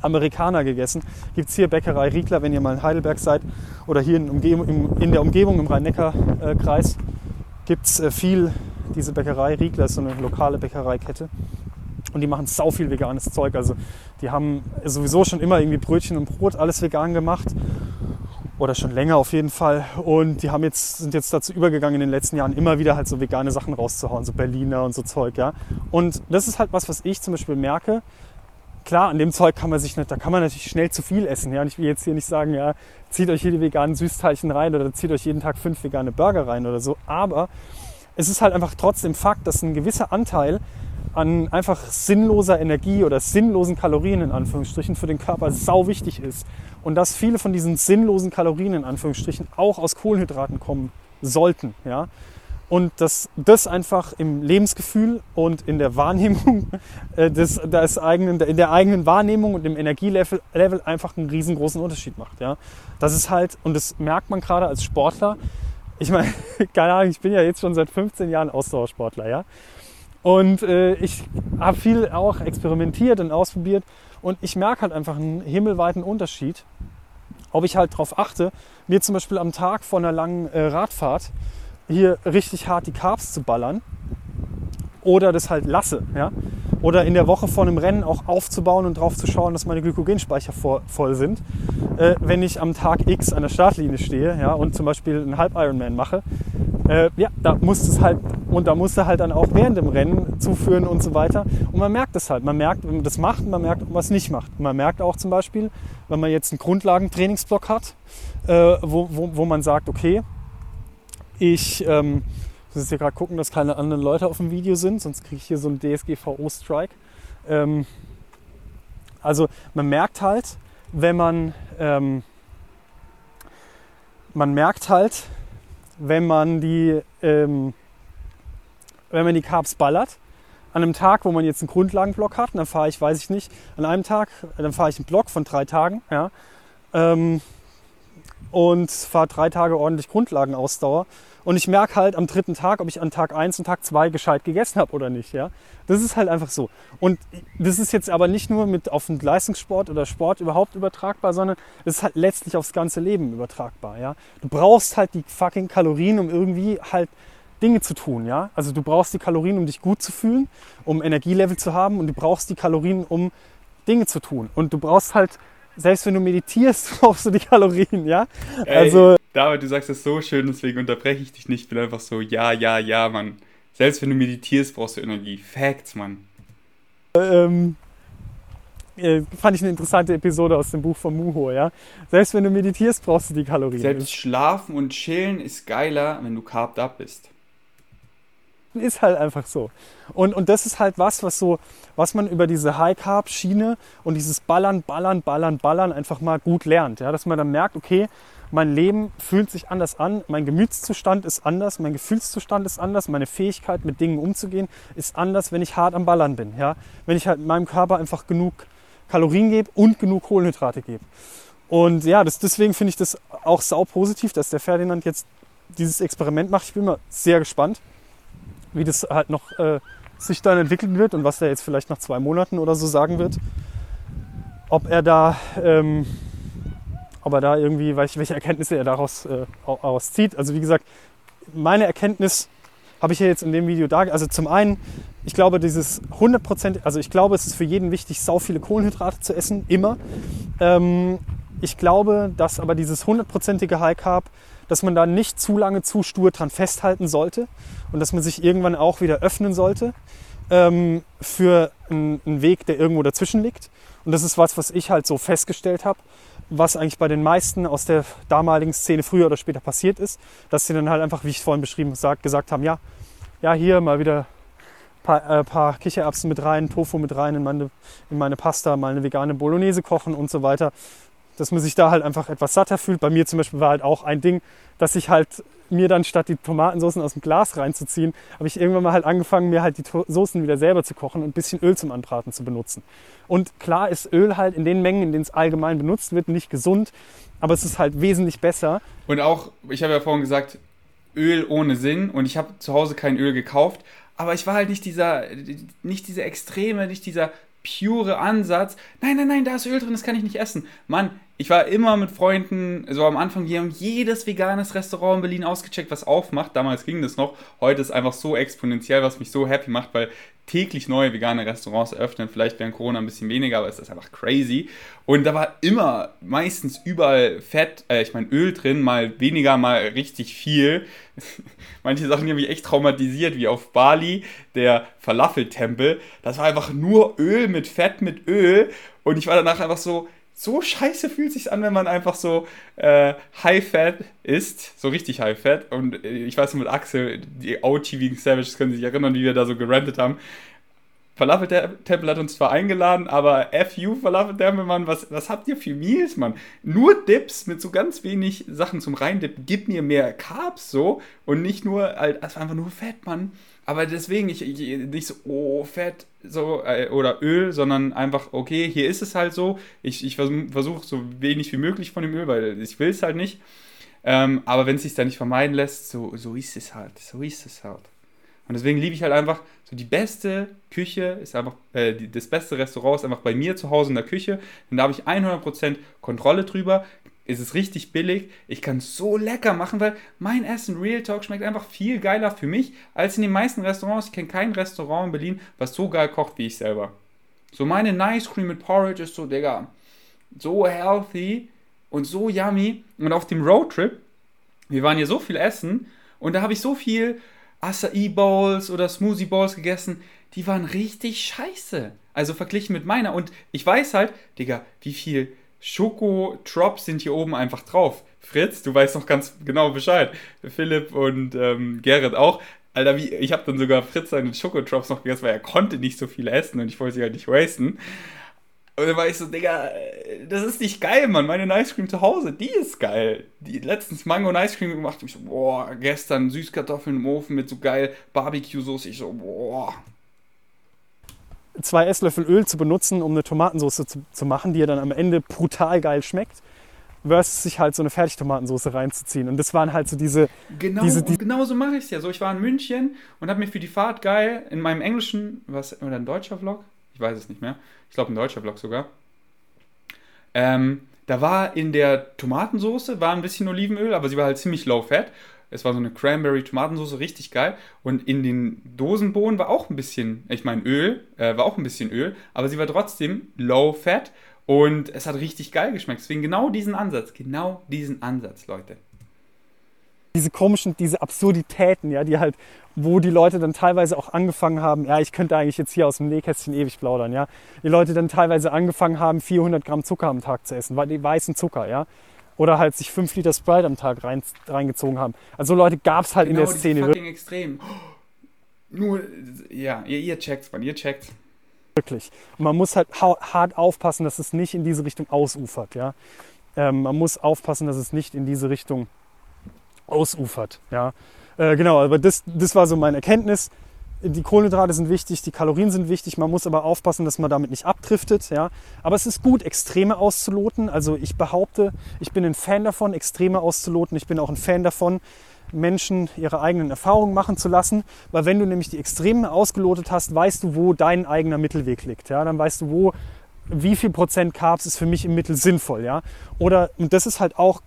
Amerikaner gegessen. Gibt es hier Bäckerei Riegler, wenn ihr mal in Heidelberg seid oder hier in, Umgebung, in der Umgebung im Rhein-Neckar-Kreis gibt es äh, viel diese Bäckerei. Riegler ist so eine lokale Bäckereikette. Und die machen sau viel veganes Zeug. Also die haben sowieso schon immer irgendwie Brötchen und Brot, alles vegan gemacht. Oder schon länger auf jeden Fall. Und die haben jetzt, sind jetzt dazu übergegangen, in den letzten Jahren immer wieder halt so vegane Sachen rauszuhauen, so Berliner und so Zeug, ja. Und das ist halt was, was ich zum Beispiel merke. Klar, an dem Zeug kann man sich nicht, da kann man natürlich schnell zu viel essen. Ja? Und ich will jetzt hier nicht sagen, ja, zieht euch hier die veganen Süßteilchen rein oder zieht euch jeden Tag fünf vegane Burger rein oder so. Aber es ist halt einfach trotzdem Fakt, dass ein gewisser Anteil an einfach sinnloser Energie oder sinnlosen Kalorien in Anführungsstrichen für den Körper sau wichtig ist. Und dass viele von diesen sinnlosen Kalorien in Anführungsstrichen auch aus Kohlenhydraten kommen sollten. Ja? Und dass das einfach im Lebensgefühl und in der Wahrnehmung äh, des, des eigenen, in der eigenen Wahrnehmung und im Energielevel Level einfach einen riesengroßen Unterschied macht. Ja? Das ist halt, und das merkt man gerade als Sportler. Ich meine, keine Ahnung, ich bin ja jetzt schon seit 15 Jahren Ausdauersportler, ja. Und äh, ich habe viel auch experimentiert und ausprobiert und ich merke halt einfach einen himmelweiten Unterschied, ob ich halt darauf achte, mir zum Beispiel am Tag vor einer langen äh, Radfahrt hier richtig hart die Carbs zu ballern oder das halt lasse. Ja? Oder in der Woche vor einem Rennen auch aufzubauen und drauf zu schauen, dass meine Glykogenspeicher voll sind. Äh, wenn ich am Tag X an der Startlinie stehe ja, und zum Beispiel einen Halb-Ironman mache, äh, ja, da muss es halt, und da musst du halt dann auch während dem Rennen zuführen und so weiter. Und man merkt es halt. Man merkt, wenn man das macht, man merkt, es nicht macht. Und man merkt auch zum Beispiel, wenn man jetzt einen Grundlagentrainingsblock hat, äh, wo, wo, wo man sagt, okay, ich ähm, muss jetzt hier gerade gucken, dass keine anderen Leute auf dem Video sind, sonst kriege ich hier so einen DSGVO-Strike. Ähm, also man merkt halt, wenn man, ähm, man merkt halt, wenn man die, ähm, wenn man die Carbs ballert, an einem Tag, wo man jetzt einen Grundlagenblock hat, dann fahre ich, weiß ich nicht, an einem Tag, dann fahre ich einen Block von drei Tagen, ja, ähm, und fahre drei Tage ordentlich Grundlagenausdauer. Und ich merke halt am dritten Tag, ob ich an Tag 1 und Tag 2 gescheit gegessen habe oder nicht. Ja? Das ist halt einfach so. Und das ist jetzt aber nicht nur mit auf den Leistungssport oder Sport überhaupt übertragbar, sondern es ist halt letztlich aufs ganze Leben übertragbar. Ja? Du brauchst halt die fucking Kalorien, um irgendwie halt Dinge zu tun. Ja? Also du brauchst die Kalorien, um dich gut zu fühlen, um Energielevel zu haben und du brauchst die Kalorien, um Dinge zu tun. Und du brauchst halt selbst wenn du meditierst, brauchst du die Kalorien, ja? Ey, also. David, du sagst es so schön, deswegen unterbreche ich dich nicht. Ich bin einfach so, ja, ja, ja, Mann. Selbst wenn du meditierst, brauchst du Energie. Facts, Mann. Ähm, äh, fand ich eine interessante Episode aus dem Buch von Muho, ja. Selbst wenn du meditierst, brauchst du die Kalorien. Selbst schlafen und chillen ist geiler, wenn du carved up bist. Ist halt einfach so. Und, und das ist halt was, was so, was man über diese High-Carb-Schiene und dieses Ballern, Ballern, Ballern, Ballern einfach mal gut lernt. Ja? Dass man dann merkt, okay, mein Leben fühlt sich anders an, mein Gemütszustand ist anders, mein Gefühlszustand ist anders, meine Fähigkeit mit Dingen umzugehen ist anders, wenn ich hart am Ballern bin. Ja? Wenn ich halt meinem Körper einfach genug Kalorien gebe und genug Kohlenhydrate gebe. Und ja, das, deswegen finde ich das auch sau positiv, dass der Ferdinand jetzt dieses Experiment macht. Ich bin mal sehr gespannt wie das halt noch äh, sich dann entwickeln wird und was er jetzt vielleicht nach zwei Monaten oder so sagen wird. Ob er da, ähm, ob er da irgendwie, welche Erkenntnisse er daraus äh, auszieht. Also wie gesagt, meine Erkenntnis habe ich ja jetzt in dem Video da. Also zum einen, ich glaube, dieses 100%, also ich glaube, es ist für jeden wichtig, sau viele Kohlenhydrate zu essen, immer. Ähm, ich glaube, dass aber dieses hundertprozentige High Carb dass man da nicht zu lange zu stur dran festhalten sollte und dass man sich irgendwann auch wieder öffnen sollte ähm, für einen, einen Weg, der irgendwo dazwischen liegt. Und das ist was, was ich halt so festgestellt habe, was eigentlich bei den meisten aus der damaligen Szene früher oder später passiert ist, dass sie dann halt einfach, wie ich vorhin beschrieben habe, gesagt haben, ja, ja, hier mal wieder ein paar, äh, paar Kichererbsen mit rein, Tofu mit rein in meine, in meine Pasta, mal eine vegane Bolognese kochen und so weiter dass man sich da halt einfach etwas satter fühlt. Bei mir zum Beispiel war halt auch ein Ding, dass ich halt mir dann statt die Tomatensoßen aus dem Glas reinzuziehen, habe ich irgendwann mal halt angefangen, mir halt die Soßen wieder selber zu kochen und ein bisschen Öl zum Anbraten zu benutzen. Und klar ist Öl halt in den Mengen, in denen es allgemein benutzt wird, nicht gesund, aber es ist halt wesentlich besser. Und auch, ich habe ja vorhin gesagt, Öl ohne Sinn und ich habe zu Hause kein Öl gekauft, aber ich war halt nicht dieser, nicht dieser Extreme, nicht dieser pure Ansatz. Nein, nein, nein, da ist Öl drin, das kann ich nicht essen. Mann, ich war immer mit Freunden, so am Anfang, die haben jedes veganes Restaurant in Berlin ausgecheckt, was aufmacht. Damals ging das noch. Heute ist einfach so exponentiell, was mich so happy macht, weil täglich neue vegane Restaurants eröffnen. Vielleicht während Corona ein bisschen weniger, aber es ist einfach crazy. Und da war immer meistens überall Fett, äh, ich meine Öl drin, mal weniger, mal richtig viel. Manche Sachen die haben mich echt traumatisiert, wie auf Bali, der Falafel-Tempel. Das war einfach nur Öl mit Fett mit Öl. Und ich war danach einfach so, so scheiße fühlt sich an, wenn man einfach so äh, High-Fat isst, so richtig High-Fat. Und äh, ich weiß mit Axel, die OG Vegan Savages können sich erinnern, wie wir da so gerantet haben. Falafel-Tempel hat uns zwar eingeladen, aber FU Falafel-Tempel, Mann, was, was habt ihr für Meals, Mann? Nur Dips mit so ganz wenig Sachen zum Reindippen. Gib mir mehr Carbs so und nicht nur, also einfach nur Fett, Mann. Aber deswegen ich, ich, nicht so, oh, Fett so, äh, oder Öl, sondern einfach, okay, hier ist es halt so. Ich, ich versuche so wenig wie möglich von dem Öl, weil ich will es halt nicht. Ähm, aber wenn es sich da nicht vermeiden lässt, so, so ist es halt. So ist es halt. Und deswegen liebe ich halt einfach, so die beste Küche ist einfach, äh, die, das beste Restaurant ist einfach bei mir zu Hause in der Küche. Denn da habe ich 100% Kontrolle drüber. Es ist richtig billig. Ich kann es so lecker machen, weil mein Essen Real Talk schmeckt einfach viel geiler für mich als in den meisten Restaurants. Ich kenne kein Restaurant in Berlin, was so geil kocht wie ich selber. So meine Nice Cream mit Porridge ist so, Digga, so healthy und so yummy. Und auf dem Roadtrip, wir waren hier so viel essen und da habe ich so viel Acai Bowls oder Smoothie Bowls gegessen, die waren richtig scheiße. Also verglichen mit meiner. Und ich weiß halt, Digga, wie viel Schoko-Drops sind hier oben einfach drauf. Fritz, du weißt noch ganz genau Bescheid. Philipp und ähm, Gerrit auch. Alter, wie, ich habe dann sogar Fritz seine Schokotrops noch gegessen, weil er konnte nicht so viel essen und ich wollte sie halt nicht wasten. Und dann war ich so, Digga, das ist nicht geil, Mann. Meine Ice Cream zu Hause, die ist geil. Die letztens Mango und Ice Cream gemacht. Ich so, boah, gestern Süßkartoffeln im Ofen mit so geil Barbecue-Soße. Ich so, boah. Zwei Esslöffel Öl zu benutzen, um eine Tomatensauce zu, zu machen, die ja dann am Ende brutal geil schmeckt versus sich halt so eine Fertigtomatensauce reinzuziehen. Und das waren halt so diese. Genau, diese, die genau so mache ich es ja. So, ich war in München und habe mir für die Fahrt geil in meinem englischen, was, oder ein deutscher Vlog? Ich weiß es nicht mehr ich glaube ein deutscher Blog sogar. Ähm, da war in der Tomatensauce war ein bisschen Olivenöl, aber sie war halt ziemlich low fat. Es war so eine Cranberry-Tomatensauce, richtig geil. Und in den Dosenbohnen war auch ein bisschen, ich meine Öl, äh, war auch ein bisschen Öl, aber sie war trotzdem low fat und es hat richtig geil geschmeckt. Deswegen genau diesen Ansatz, genau diesen Ansatz, Leute diese komischen, diese Absurditäten, ja, die halt, wo die Leute dann teilweise auch angefangen haben, ja, ich könnte eigentlich jetzt hier aus dem Nähkästchen ewig plaudern, ja, die Leute dann teilweise angefangen haben, 400 Gramm Zucker am Tag zu essen, weil die weißen Zucker, ja, oder halt sich 5 Liter Sprite am Tag rein, reingezogen haben. Also Leute gab es halt genau, in der Szene. Fucking extrem. Nur, ja, ihr, ihr checkt's, man, ihr checkt's. Wirklich. Und man muss halt hart aufpassen, dass es nicht in diese Richtung ausufert, ja. Ähm, man muss aufpassen, dass es nicht in diese Richtung ausufert. Ja? Äh, genau, aber das, das war so meine Erkenntnis. Die Kohlenhydrate sind wichtig, die Kalorien sind wichtig, man muss aber aufpassen, dass man damit nicht abdriftet. Ja? Aber es ist gut, Extreme auszuloten. Also ich behaupte, ich bin ein Fan davon, Extreme auszuloten. Ich bin auch ein Fan davon, Menschen ihre eigenen Erfahrungen machen zu lassen. Weil wenn du nämlich die Extremen ausgelotet hast, weißt du, wo dein eigener Mittelweg liegt. Ja? Dann weißt du, wo, wie viel Prozent Carbs ist für mich im Mittel sinnvoll. Ja? Oder, und das ist halt auch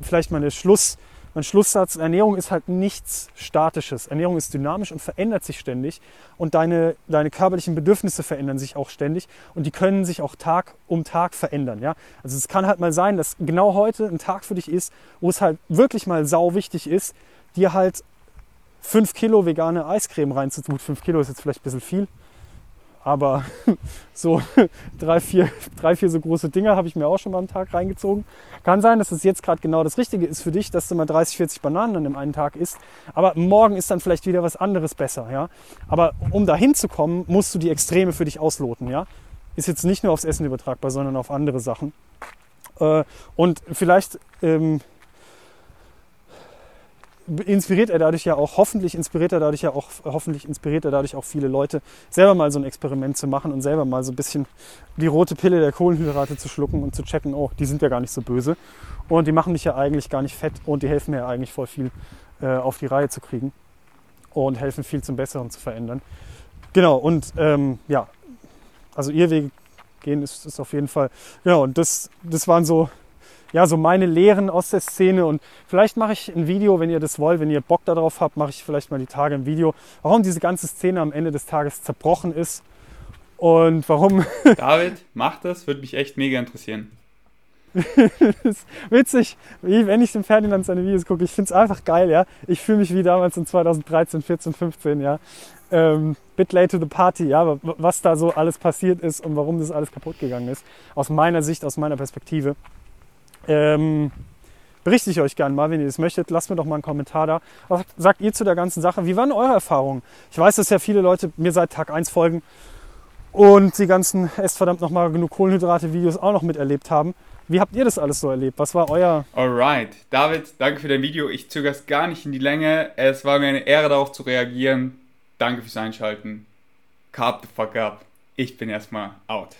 vielleicht mal der Schluss, mein Schlusssatz, Ernährung ist halt nichts Statisches. Ernährung ist dynamisch und verändert sich ständig. Und deine, deine körperlichen Bedürfnisse verändern sich auch ständig. Und die können sich auch Tag um Tag verändern. Ja? Also es kann halt mal sein, dass genau heute ein Tag für dich ist, wo es halt wirklich mal sau wichtig ist, dir halt 5 Kilo vegane Eiscreme reinzutun. 5 Kilo ist jetzt vielleicht ein bisschen viel aber so drei vier, drei, vier so große Dinger habe ich mir auch schon mal am Tag reingezogen. Kann sein, dass es jetzt gerade genau das Richtige ist für dich, dass du mal 30, 40 Bananen an dem einen Tag isst. Aber morgen ist dann vielleicht wieder was anderes besser. Ja? Aber um da hinzukommen, musst du die Extreme für dich ausloten. Ja? Ist jetzt nicht nur aufs Essen übertragbar, sondern auf andere Sachen. Äh, und vielleicht ähm, inspiriert er dadurch ja auch, hoffentlich inspiriert er dadurch ja auch, hoffentlich inspiriert er dadurch auch viele Leute, selber mal so ein Experiment zu machen und selber mal so ein bisschen die rote Pille der Kohlenhydrate zu schlucken und zu checken, oh, die sind ja gar nicht so böse und die machen mich ja eigentlich gar nicht fett und die helfen mir ja eigentlich voll viel äh, auf die Reihe zu kriegen und helfen viel zum Besseren zu verändern. Genau, und ähm, ja, also ihr Weg gehen ist, ist auf jeden Fall, genau, und das, das waren so ja, so meine Lehren aus der Szene. Und vielleicht mache ich ein Video, wenn ihr das wollt, wenn ihr Bock darauf habt, mache ich vielleicht mal die Tage ein Video, warum diese ganze Szene am Ende des Tages zerbrochen ist und warum. David, mach das, würde mich echt mega interessieren. das ist witzig, wenn ich dem Ferdinand seine Videos gucke. Ich finde es einfach geil, ja. Ich fühle mich wie damals in 2013, 14, 15, ja. Ähm, bit late to the party, ja, was da so alles passiert ist und warum das alles kaputt gegangen ist. Aus meiner Sicht, aus meiner Perspektive. Ähm, berichte ich euch gerne mal, wenn ihr das möchtet. Lasst mir doch mal einen Kommentar da. Was sagt ihr zu der ganzen Sache? Wie waren eure Erfahrungen? Ich weiß, dass ja viele Leute mir seit Tag 1 folgen und die ganzen esst verdammt nochmal genug Kohlenhydrate-Videos auch noch miterlebt haben. Wie habt ihr das alles so erlebt? Was war euer... Alright. David, danke für dein Video. Ich zögere es gar nicht in die Länge. Es war mir eine Ehre, darauf zu reagieren. Danke fürs Einschalten. Carb the fuck up. Ich bin erstmal out.